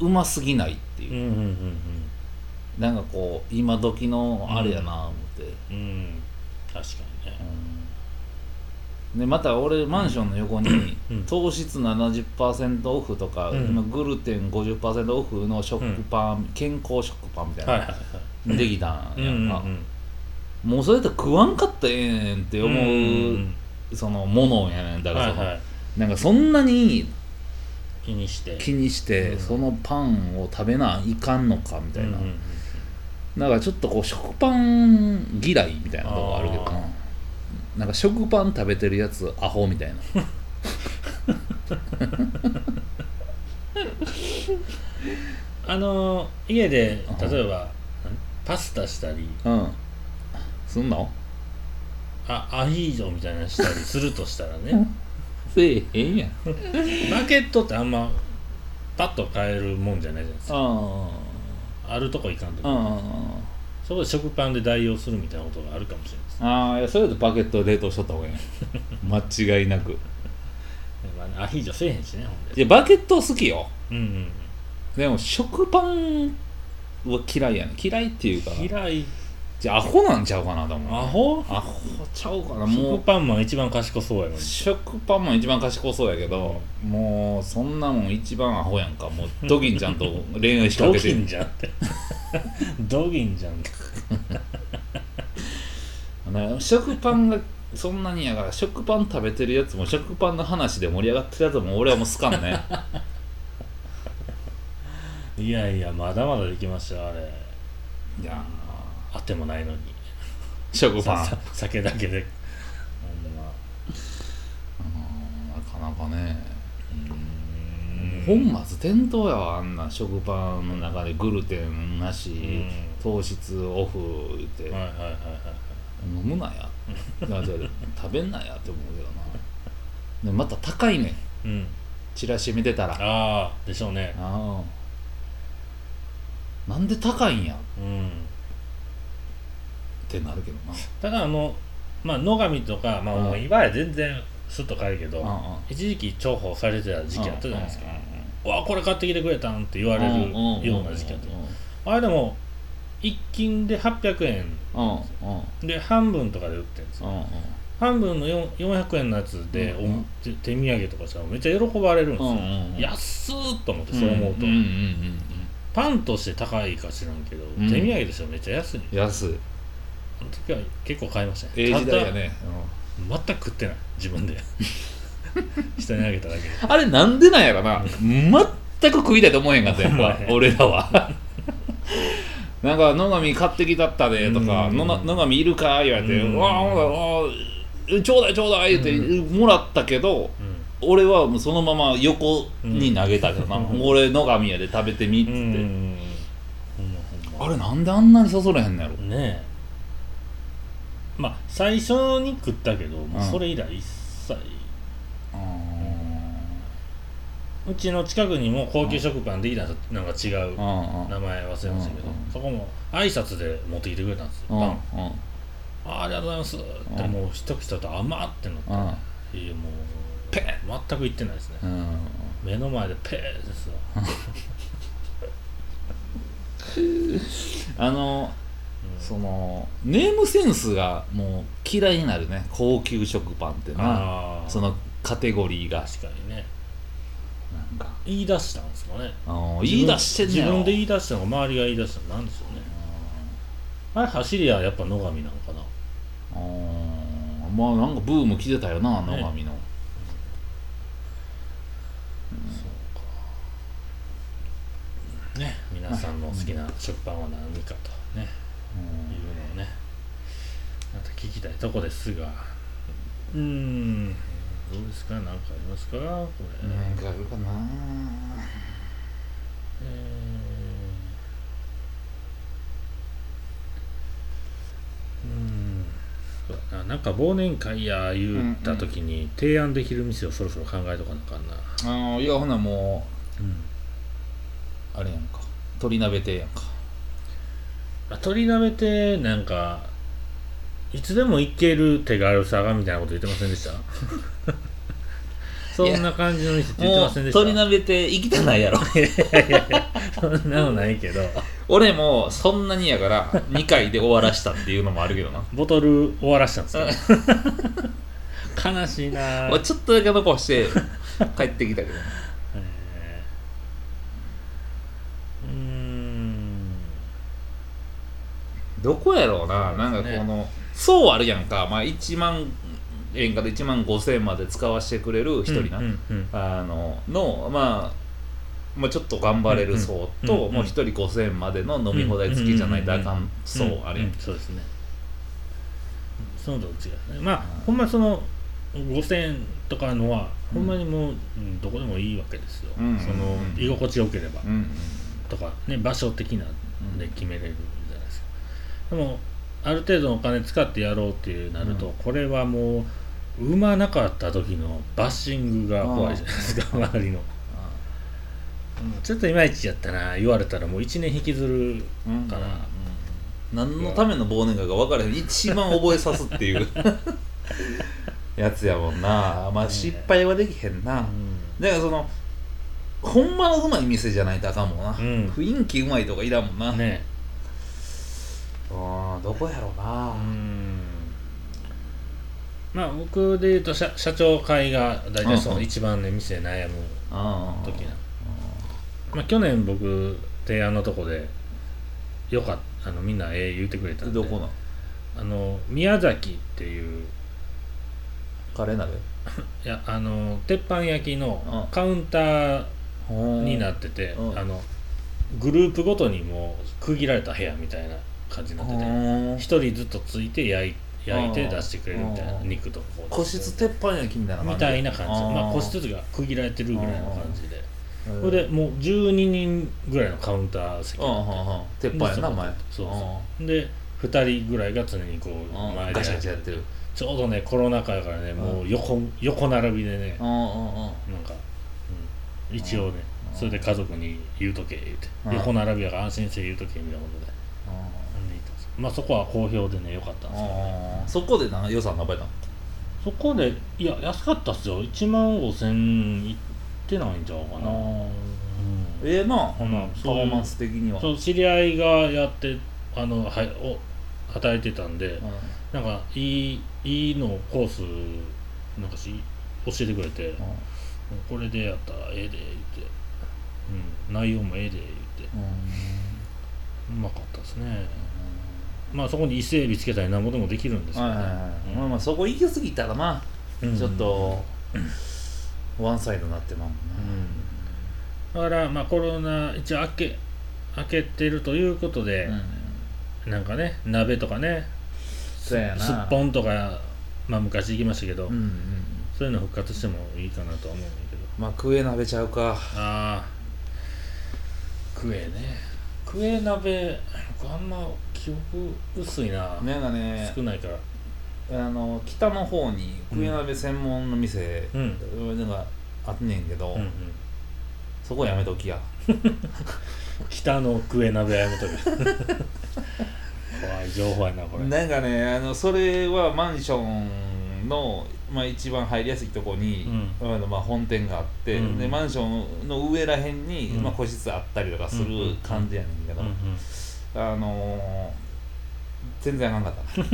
Speaker 1: うますぎないっていう、
Speaker 2: うんうんうん
Speaker 1: なんかこう今時のあれやな思って、
Speaker 2: うん。うん確かにね。
Speaker 1: でまた俺マンションの横に
Speaker 2: うん。
Speaker 1: 糖質70%オフとか、
Speaker 2: うん。
Speaker 1: 今グルテン50%オフの食パン、健康食パンみたいな、
Speaker 2: はいはいはい
Speaker 1: できたん
Speaker 2: うん
Speaker 1: や
Speaker 2: んんうん。
Speaker 1: もうそれって食わんかったらええねんって思う、
Speaker 2: ん
Speaker 1: そのものやねんだからその、
Speaker 2: はいはい。
Speaker 1: なんかそんなに
Speaker 2: 気にして。
Speaker 1: 気にして、
Speaker 2: うん
Speaker 1: そのパンを食べないかんのかみたいな、だからちょっとこう食パン嫌いみたいなとこあるけどな。
Speaker 2: あ
Speaker 1: なんか食パン食べてるやつアホみたいな。
Speaker 2: あの家で例えばパスタしたり
Speaker 1: うん。すんの？
Speaker 2: あアヒージョみたいなのしたりするとしたらね。
Speaker 1: せえへんやん。
Speaker 2: バケットってあんまパッと買えるもんじゃないじゃないですか。
Speaker 1: あ
Speaker 2: あるとこ行かんと
Speaker 1: あうんうんうん。
Speaker 2: そこで食パンで代用するみたいなことがあるかもしれないです。
Speaker 1: ああいやそれだとバケット冷凍しとった方がいい 間違いなく。
Speaker 2: まあアヒージョせえへんしね
Speaker 1: い
Speaker 2: で。
Speaker 1: やバケット好きよ。
Speaker 2: うんうん。
Speaker 1: でも食パンは嫌いやね。嫌いっていうか
Speaker 2: 嫌い。
Speaker 1: じゃあアホなんちゃうかなと思う
Speaker 2: アホ？
Speaker 1: アホちゃうかな。もう
Speaker 2: 食パンマン一番賢そうやのに。
Speaker 1: 食パンも一番賢そうやけど、もうそんなもん一番アホやんか。もうドギンちゃんと恋愛しか
Speaker 2: ド
Speaker 1: けて
Speaker 2: ギンじゃんって。ドギンじゃん。って
Speaker 1: な食パンがそんなにやから食パン食べてるやつも食パンの話で盛り上がってるやつも俺はもう好かんね
Speaker 2: いやいやまだまだできましたよあれ。
Speaker 1: いや
Speaker 2: あってもないのに。
Speaker 1: 食パン。
Speaker 2: さ酒だけで。ほん
Speaker 1: なかなかね。
Speaker 2: うーん。
Speaker 1: 本末転倒やわあんな。食パンの中でグルテンなし、
Speaker 2: うん。
Speaker 1: 糖質オフ言って、
Speaker 2: はいはいはいはい
Speaker 1: 飲むなや。食べんなやって思うけどな。でまた高いねん。
Speaker 2: うん。
Speaker 1: チラシ見てたら。あ
Speaker 2: ああでしょうね。
Speaker 1: あなんで高いんや？っ
Speaker 2: うん。
Speaker 1: てなるけどな。
Speaker 2: ただあのまあ野上とかまあ今や全然スッと買えるけど
Speaker 1: うんうん。
Speaker 2: 一時期重宝されてた時期あったじゃないですか。
Speaker 1: うん「
Speaker 2: わあこれ買ってきてくれたん?」って言われるような時期あったあれでも一斤で800円。
Speaker 1: うんうん。うん
Speaker 2: で半分とかで売ってるんですよ。
Speaker 1: うんうん。
Speaker 2: 半分の4 400円のやつでお
Speaker 1: うんうん。
Speaker 2: 手手土産とかしたらめっちゃ喜ばれるんですよ。
Speaker 1: うんうん
Speaker 2: 安っと思ってそう思うと。
Speaker 1: んんうん
Speaker 2: パンとして高いか知らんけど
Speaker 1: うん。
Speaker 2: 手土産としてはめっちゃ安い。
Speaker 1: うん安い。
Speaker 2: あの時は結構買いましたね
Speaker 1: ええ時代やね、
Speaker 2: ただ全く食ってない。自分で。下にあげただけで。
Speaker 1: うんあれなんでなんやろな。全く食いたいと思えへんかったやんか。
Speaker 2: ほんまやね
Speaker 1: 俺らは。なんか野上買ってきたったでとか
Speaker 2: うん
Speaker 1: 野上いるか言われて
Speaker 2: う
Speaker 1: わほんならあちょうだいちょうだい言ってもらったけど
Speaker 2: う
Speaker 1: 俺はもうそのまま横に投げたけどな、
Speaker 2: うん。
Speaker 1: 俺野上やで食べてみっつって、
Speaker 2: んうん。
Speaker 1: あれなんであんなにそそれへんのやろ？
Speaker 2: ねえ。まあ最初に食ったけどもうそれ以来一切。うちの近くにも高級食パンできたなんか違う。名前忘れましたけど。
Speaker 1: うん
Speaker 2: そこも挨拶で持ってきてくれたんですよ。
Speaker 1: うん
Speaker 2: パン。
Speaker 1: うん
Speaker 2: あありがとうございますって
Speaker 1: うん。
Speaker 2: もう一口と甘ってなって。
Speaker 1: うん。
Speaker 2: いやもう
Speaker 1: ペ
Speaker 2: 全く言ってないですね。
Speaker 1: うん。
Speaker 2: 目の前でペーですよ
Speaker 1: あの
Speaker 2: うん。
Speaker 1: そのネームセンスがもう嫌いになるね。高級食パンってな。
Speaker 2: ああ
Speaker 1: そのカテゴリーが。
Speaker 2: 確かにね。
Speaker 1: なんか。
Speaker 2: 言い出したんですかね。
Speaker 1: 言い出して
Speaker 2: 自分で言い出したのか周りが言い出したのなんでしょうね。あれ走りはやっぱ野上なのかな。
Speaker 1: うんまあなんかブーム来てたよな野上の、
Speaker 2: ね皆さんの好きな食パンは何かとね、
Speaker 1: うん
Speaker 2: いうのをねまた聞きたいとこですが。うーん。どうですか？何かありますか？これ、
Speaker 1: なんかあるかな？
Speaker 2: えー。うん。そななんか忘年会や言った時に提案できる店をそろそろ考えとかなあかんな、
Speaker 1: あーいやほなも
Speaker 2: うん。
Speaker 1: うあれやんか鶏鍋亭やんか。
Speaker 2: あ鶏鍋ってなんかいつでも行ける手軽さがみたいなこと言ってませんでした？そんな感じの店って言ってませんでした？
Speaker 1: 鳥鍋って行きたないやろ。
Speaker 2: そんなのないけど。
Speaker 1: 俺もそんなにやから2回で終わらしたっていうのもあるけどな。
Speaker 2: ボトル終わらしたんですか 悲しいな
Speaker 1: 俺ちょっとだけ残して帰ってきたけど
Speaker 2: えーうーん
Speaker 1: どこやろうな、なんかこの層あるやんか、まあ、1万円から1万5千円まで使わせてくれる一人な、
Speaker 2: うんうん
Speaker 1: あのの、まあ、まあちょっと頑張れる層と、
Speaker 2: うんうん
Speaker 1: もう一人5000円までの飲み放題付きじゃないとあかん層あるやん、
Speaker 2: ううそうですね。そのどっちがね。まあほんまその5000円とかのは、
Speaker 1: うん
Speaker 2: ほんまにもう、うんどこでもいいわけですよ、
Speaker 1: うん
Speaker 2: その居心地よければ、
Speaker 1: うん
Speaker 2: とかね場所的なで決めれる。じゃないですかでもある程度のお金使ってやろうっていうなると、
Speaker 1: うん。
Speaker 2: これはもう生まなかった時のバッシングが怖いじゃないですか周りの、うんちょっといまいちやったな言われたらもう1年引きずる
Speaker 1: うん
Speaker 2: から
Speaker 1: 何のための忘年会か分からへん。一番覚えさすっていう。やつやもんな。まあ失敗はできへんな、だからそのほんまのうまい店じゃないとあかんもんな、
Speaker 2: うん。
Speaker 1: 雰囲気うまいとかいらんもんな、
Speaker 2: ね
Speaker 1: うんどこやろうな、
Speaker 2: うん。まあ僕で言うと社社長会が大体その一番ね店悩む
Speaker 1: ああ
Speaker 2: 時なまあ去年僕提案のとこでよかったあのみんなええ言うてくれたんで。
Speaker 1: どこなん
Speaker 2: あの宮崎っていう。
Speaker 1: カレー鍋？
Speaker 2: いやあの鉄板焼きの
Speaker 1: うん。
Speaker 2: カウンターにな
Speaker 1: っ
Speaker 2: ってて
Speaker 1: うん。
Speaker 2: あのグループごとにもう区切られた部屋みたいな感じになってて一人ずっとついて焼い焼いて出してくれるみたいな
Speaker 1: うん。
Speaker 2: 肉とかこう
Speaker 1: 個室鉄板焼きみたいな感じ
Speaker 2: みたいな感じ。まあ個室が区切られてるぐらいの感じで。
Speaker 1: うん。
Speaker 2: それでもう12人ぐらいのカウンター席
Speaker 1: 鉄板やな前。
Speaker 2: そうそう。で2人ぐらいが常にこう
Speaker 1: うん。
Speaker 2: 前で
Speaker 1: ガチャガチャやってる。
Speaker 2: ちょうどねコロナ禍やからねもう横横並びでねなんか、うん、一応ね
Speaker 1: うん。
Speaker 2: それで家族に言うとけ言うて。
Speaker 1: うん。
Speaker 2: 横並びやから安心して言うとけみたいなことでほんで言ったんですまあそこは好評でねよかったんですよ
Speaker 1: あー。そこでな予算何倍なの？
Speaker 2: そこでいや安かったっすよ。1万5000円いってないんちゃうかな、うん。
Speaker 1: ええな
Speaker 2: ほな
Speaker 1: パフォーマンス的には？
Speaker 2: そう知り合いがやってあのはいお働いてたんで、
Speaker 1: うん。
Speaker 2: なんかいいいいのコースなんかし教えてくれて、これでやったらええで言って、うん、内容もええで言って。
Speaker 1: うん。
Speaker 2: うまかったですねまあそこに伊勢海老つけたりなんぼでもできるんですけどね、うん。
Speaker 1: まあまあそこ行き過ぎたらな
Speaker 2: うん。
Speaker 1: ちょっとワンサイドになってまうもんな。
Speaker 2: だからまあコロナ一応明け明けてるということで、
Speaker 1: うん。
Speaker 2: なんかね鍋とかねすっぽんとかまあ昔行きましたけど、
Speaker 1: うんうん
Speaker 2: そういうの復活してもいいかなとは思うんだけど。
Speaker 1: まあクエ鍋ちゃうか。
Speaker 2: ああ。クエね。クエ鍋僕あんま記憶薄いな、
Speaker 1: なんかね
Speaker 2: 少ないから。
Speaker 1: あの北の方にクエ鍋専門の店、
Speaker 2: うん。
Speaker 1: なんかあんねんけど、
Speaker 2: うんうん。
Speaker 1: そこやめときや。
Speaker 2: 北のクエ鍋やめとる 怖い情報やなこれ。
Speaker 1: なんかねあのそれはマンションの、まあ、一番入りやすいとこに、あのまあ、本店があって、
Speaker 2: うん
Speaker 1: でマンションの上らへんに、
Speaker 2: うん。
Speaker 1: まあ、個室あったりとかする
Speaker 2: うん。
Speaker 1: 感じやねんけど、
Speaker 2: うんうん
Speaker 1: あのー全然あかんかった。
Speaker 2: そう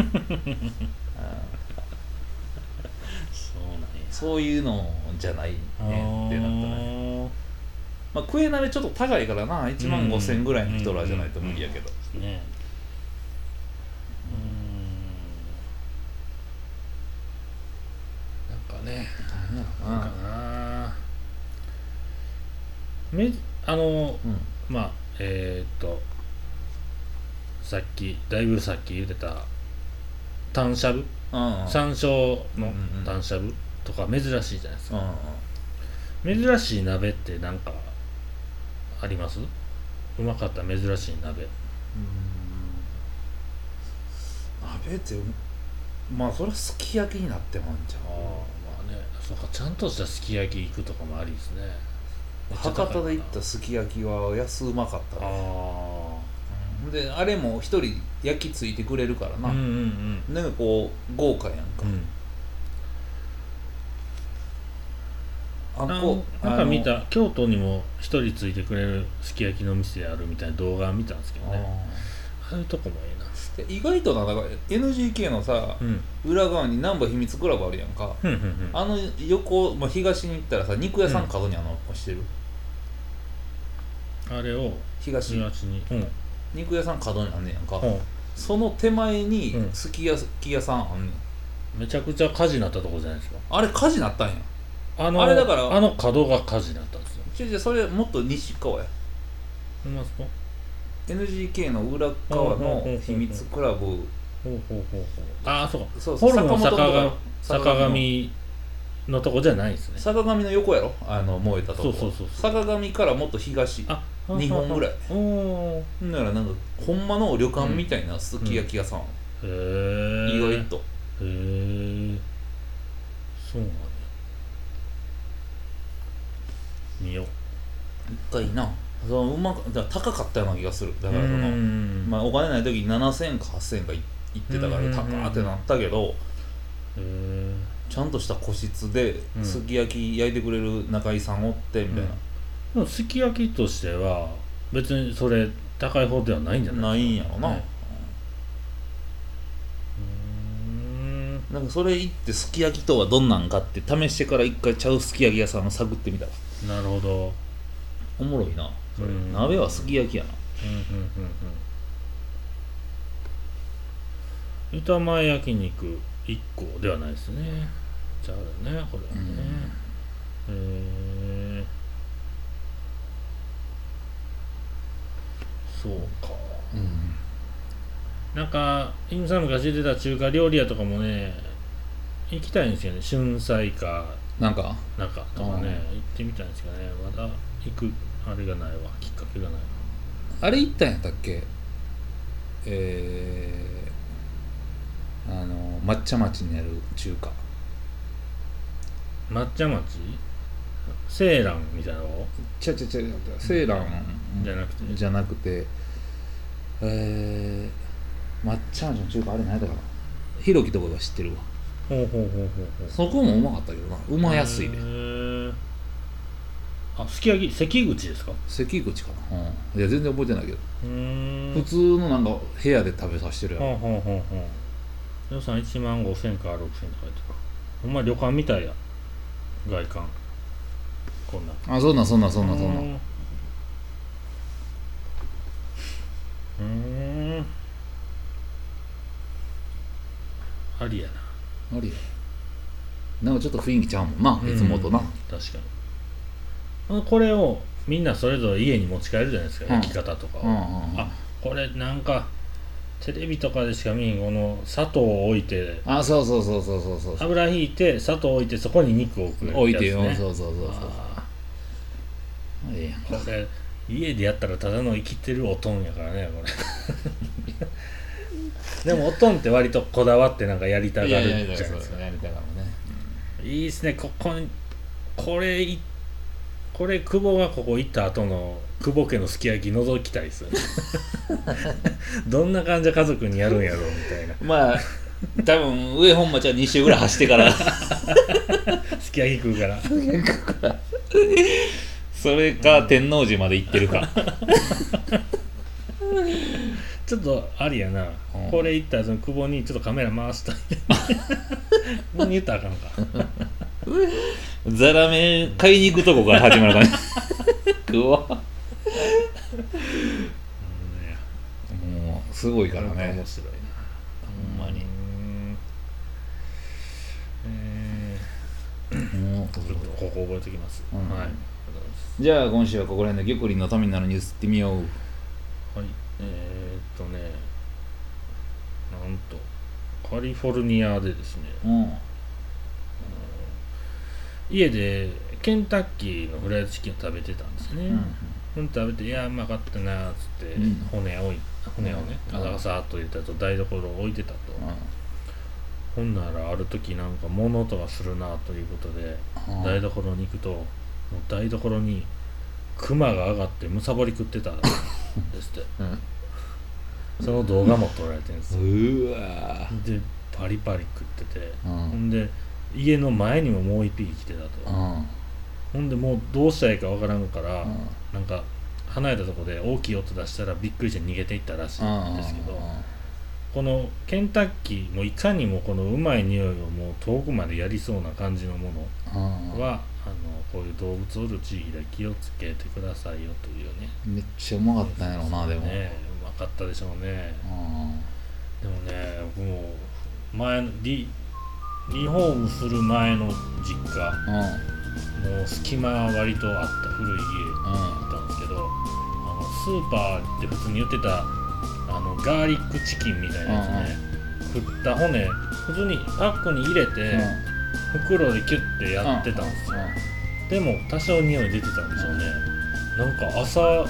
Speaker 2: なんや。
Speaker 1: そういうのじゃないねってなったね、まあ、クエ鍋ちょっと高いからな。1万5千ぐらいの人らじゃないと無理やけど、
Speaker 2: うん。ねうん。なんかねなんかな。めあの
Speaker 1: うん。
Speaker 2: まあえーっとさっきだいぶさっき言ってたタンしゃぶ
Speaker 1: うんうん。
Speaker 2: 山椒の
Speaker 1: うんうん
Speaker 2: タンしゃぶとか珍しいじゃないです
Speaker 1: うん
Speaker 2: か珍しい鍋ってなんかあります？うまかった珍しい鍋。
Speaker 1: 鍋ってまあそれはすき焼きになってまうんじゃ
Speaker 2: ああまあねそうかちゃんとしたすき焼き行くとかもありですね。
Speaker 1: ん博多で行ったすき焼きは安うまかった
Speaker 2: あ
Speaker 1: ね。
Speaker 2: あ
Speaker 1: であれも一人焼きついてくれるからな、
Speaker 2: うんうんうん。
Speaker 1: なんかこう豪華やんか、
Speaker 2: うん。あ
Speaker 1: あこう
Speaker 2: なんか見
Speaker 1: あ
Speaker 2: た京都にも一人ついてくれるすき焼きの店あるみたいな動画見たんですけど
Speaker 1: の
Speaker 2: ね。ああいうとこもいいな。
Speaker 1: で意外となだから NGK のさ、
Speaker 2: うん。
Speaker 1: 裏側に難波秘密クラブあるやんか、
Speaker 2: ふんふんふん。
Speaker 1: あの横、まあ、東に行ったらさ肉屋さん角にあの、してる。
Speaker 2: あれを
Speaker 1: 東
Speaker 2: 東にうん
Speaker 1: 肉屋さん角にあんねやんか、
Speaker 2: うん。
Speaker 1: その手前に
Speaker 2: うん。
Speaker 1: すき家すき家さんあんねん。
Speaker 2: めちゃくちゃ火事になったとこじゃないですか。
Speaker 1: あれ火事なったんや。
Speaker 2: あの
Speaker 1: あれだから
Speaker 2: あの角が火事になったんですよ。
Speaker 1: 違う違うそれもっと西側や。
Speaker 2: 見ますか
Speaker 1: ？NGK の裏側の秘密クラブ。
Speaker 2: ほうほうほうほう。ああそうか。
Speaker 1: そうそう。
Speaker 2: ホルモン
Speaker 1: 坂
Speaker 2: 上坂上のとこじゃないですね。
Speaker 1: 坂上の横やろ？あの燃えたとこ。
Speaker 2: そうそうそうそう。
Speaker 1: 坂上からもっと東。
Speaker 2: あ
Speaker 1: 二本ぐらい。ほんならなんかほんまの旅館みたいなすき焼き屋さん、
Speaker 2: へえ
Speaker 1: 意外と。
Speaker 2: へえそうなんや。見よう。
Speaker 1: 一回な。そのうまくだ高かったような気がする。だからその、
Speaker 2: うん。
Speaker 1: まあ、お金ない時に7000か8000かいいってたから
Speaker 2: うん
Speaker 1: 高ってなったけどちゃんとした個室で
Speaker 2: うん。
Speaker 1: すき焼き焼いてくれる中居さんおってみたいな、
Speaker 2: でもすき焼きとしては別にそれ高い方ではないんじゃない
Speaker 1: ないんやろな、
Speaker 2: ね。うん。
Speaker 1: なんかそれ行ってすき焼きとはどんなんかって試してから一回ちゃうすき焼き屋さんを探ってみたわ。
Speaker 2: なるほど。
Speaker 1: おもろいな。それ。
Speaker 2: うん。
Speaker 1: 鍋はすき焼きやな。
Speaker 2: うんうんうんうん板前焼肉1個ではないですね。じゃあねこれはね、へえそうか。
Speaker 1: うん。
Speaker 2: なんかイムさん昔出た中華料理屋とかもね行きたいんですよね。春菜か
Speaker 1: なんか？
Speaker 2: なんかとか
Speaker 1: うん
Speaker 2: ね行ってみたいんですけどね。まだ行くあれがないわ。きっかけがないわ。
Speaker 1: あれ行ったんやったっけ？えー、あの抹茶町にある中華。
Speaker 2: 抹茶町？セーランみたいなの
Speaker 1: ちゃちゃちゃセーラン
Speaker 2: じゃなくて。
Speaker 1: じゃなくてえー、抹茶町の中華あれ何やったかな。ひろきとかが知ってるわ。
Speaker 2: ほうほうほうほうほう。
Speaker 1: そこもうまかったけどな。うまやすいで
Speaker 2: あすき焼き関口ですか？
Speaker 1: 関口かな、うん、いや全然覚えてないけど、普通のなんか部屋で食べさせてるやん、
Speaker 2: ほうほうほうほう。予算1万5000か6000とか言ってたほんま旅館みたいや。外観。こんな。
Speaker 1: あそんなんそんなんそんなんそんな
Speaker 2: うん。ありやな。
Speaker 1: ありや。なんかちょっと雰囲気ちゃうもんな、いつもとな。
Speaker 2: うん確かに。これをみんなそれぞれ家に持ち帰るじゃないですか、
Speaker 1: うん。
Speaker 2: 焼き方とかを、
Speaker 1: うんうんうん。
Speaker 2: あこれなんかテレビとかでしか見えんこの砂糖を置いて
Speaker 1: あそうそうそうそうそうそう。
Speaker 2: 油引いて砂糖置いてそこに肉を置くやつ、ね、
Speaker 1: 置いてよ、そうそうそうそう
Speaker 2: あ
Speaker 1: ええやん
Speaker 2: ーこれ家でやったらただの生きてるおとんやからねこれ。でもおとんって割とこだわってなんかやりたがるじゃないですか。
Speaker 1: やりたがるね。
Speaker 2: いいっすね。ここにこれいこれ久保がここ行った後の久保家のすき焼き覗きたいですよね。どんな感じで家族にやるんやろうみたいな。
Speaker 1: まあ多分上本町は2周ぐらい走って から。
Speaker 2: すき焼き食うから
Speaker 1: それか天王寺まで行ってるか。
Speaker 2: ちょっとありやな、
Speaker 1: うん。
Speaker 2: これ行ったらその久保にちょっとカメラ回したい。こう言ったらあかんか。
Speaker 1: ザラメ買いに行くとこから始まるからね。う。わもうすごいから
Speaker 2: なんか
Speaker 1: ね。
Speaker 2: 面白いな。
Speaker 1: ほんまに。
Speaker 2: うん。え
Speaker 1: もう
Speaker 2: ー、ちょっとここ覚えておきます、
Speaker 1: うん。
Speaker 2: はい
Speaker 1: じゃあ今週はここら辺で玉林のためになるニュースいってみよう。
Speaker 2: はい。えー、っとね。なんとカリフォルニアでですね。
Speaker 1: うん。
Speaker 2: 家でケンタッキーのフライドチキンを食べてたんですね、うん、食べて「いやうまかったな」っつって、
Speaker 1: うん。
Speaker 2: 骨をい骨をね
Speaker 1: うん。
Speaker 2: ガサガサーっと入れたと台所を置いてたと、ほんならある時なんか物音がするなということで
Speaker 1: うん。
Speaker 2: 台所に行くともう台所にクマが上がってむさぼり食ってたんですって。
Speaker 1: うん。
Speaker 2: その動画も撮られてるんですよ。
Speaker 1: うわ
Speaker 2: でパリパリ食ってて。
Speaker 1: うん。
Speaker 2: ほんで家の前にももう一匹来てたと。
Speaker 1: うん。
Speaker 2: ほんでもうどうしたらいいかわからんから、
Speaker 1: うん。
Speaker 2: なんか離れたとこで大きい音出したらびっくりして逃げていったらしいんですけど、このケンタッキーもいかにもこのうまい匂いをもう遠くまでやりそうな感じのもの
Speaker 1: うん。
Speaker 2: は、あのこういう動物おる地域で気をつけてくださいよというね。
Speaker 1: めっちゃうまかったんやろなでも。
Speaker 2: ね。うまかったでしょうね。
Speaker 1: うん。
Speaker 2: でもね僕も前のリリフォームする前の実家
Speaker 1: うん。
Speaker 2: もう隙間は割とあった古い家だったんですけどあのスーパーで普通に売ってたあのガーリックチキンみたいなやつね振った骨普通にパックに入れて、袋でキュッてやってたんですよ、でも多少匂い出てたんでしょうね。なんか朝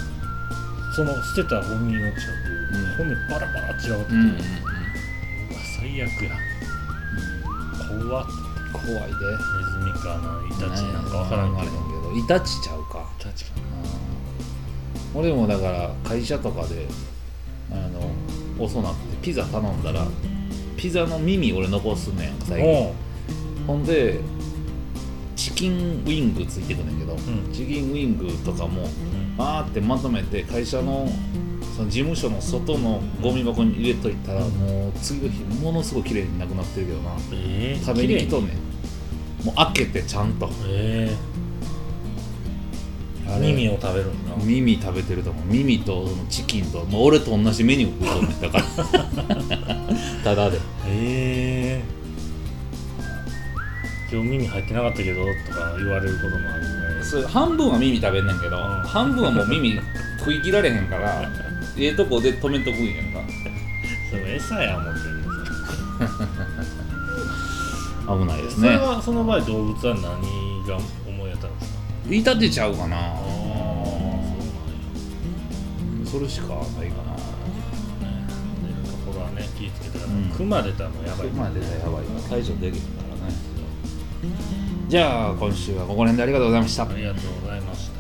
Speaker 2: その捨てたゴミの近く、骨バラバラ散らばってて、
Speaker 1: うん
Speaker 2: 最悪や。怖っ。
Speaker 1: 怖いで。
Speaker 2: ネズミかなイタチなんかわからんけど。
Speaker 1: どイタチちゃうか。
Speaker 2: イタチか
Speaker 1: うん俺もだから会社とかであの遅なってピザ頼んだらピザの耳俺残すねん最近。ほんでチキンウィングついてくんねんけど、
Speaker 2: ん。
Speaker 1: チキンウィングとかも
Speaker 2: うん。
Speaker 1: バーってまとめて会社のその事務所の外のゴミ箱に入れといたら、もう次の日ものすごい綺麗になくなってるけどな。
Speaker 2: えー、
Speaker 1: 食べに来とんねん。もう開けてちゃんと。
Speaker 2: えー。耳を食べるんだ。
Speaker 1: 耳食べてると思う。耳とそのチキンともう俺と同じメニュー食うとんねんだから。ただで。
Speaker 2: えー、今日耳入ってなかったけどとか言われることもあるぐらい
Speaker 1: それ半分は耳食べんねんけど、
Speaker 2: うん。
Speaker 1: 半分はもう耳食い切られへんから ええとこで止めとくんやんか。
Speaker 2: それ餌や思ってるんですよ
Speaker 1: 危ないです
Speaker 2: それ
Speaker 1: ね
Speaker 2: はその場合動物は何が思い当たるんですか？
Speaker 1: いたてちゃうかな。
Speaker 2: ああそうなんや。
Speaker 1: うんそれしかないかな。
Speaker 2: ころはね気ぃつけてください、
Speaker 1: うん。
Speaker 2: 熊出たらもうやばい。
Speaker 1: までやばい。わ解除できるじゃあ今週はここら辺でありがとうございました。
Speaker 2: ありがとうございました。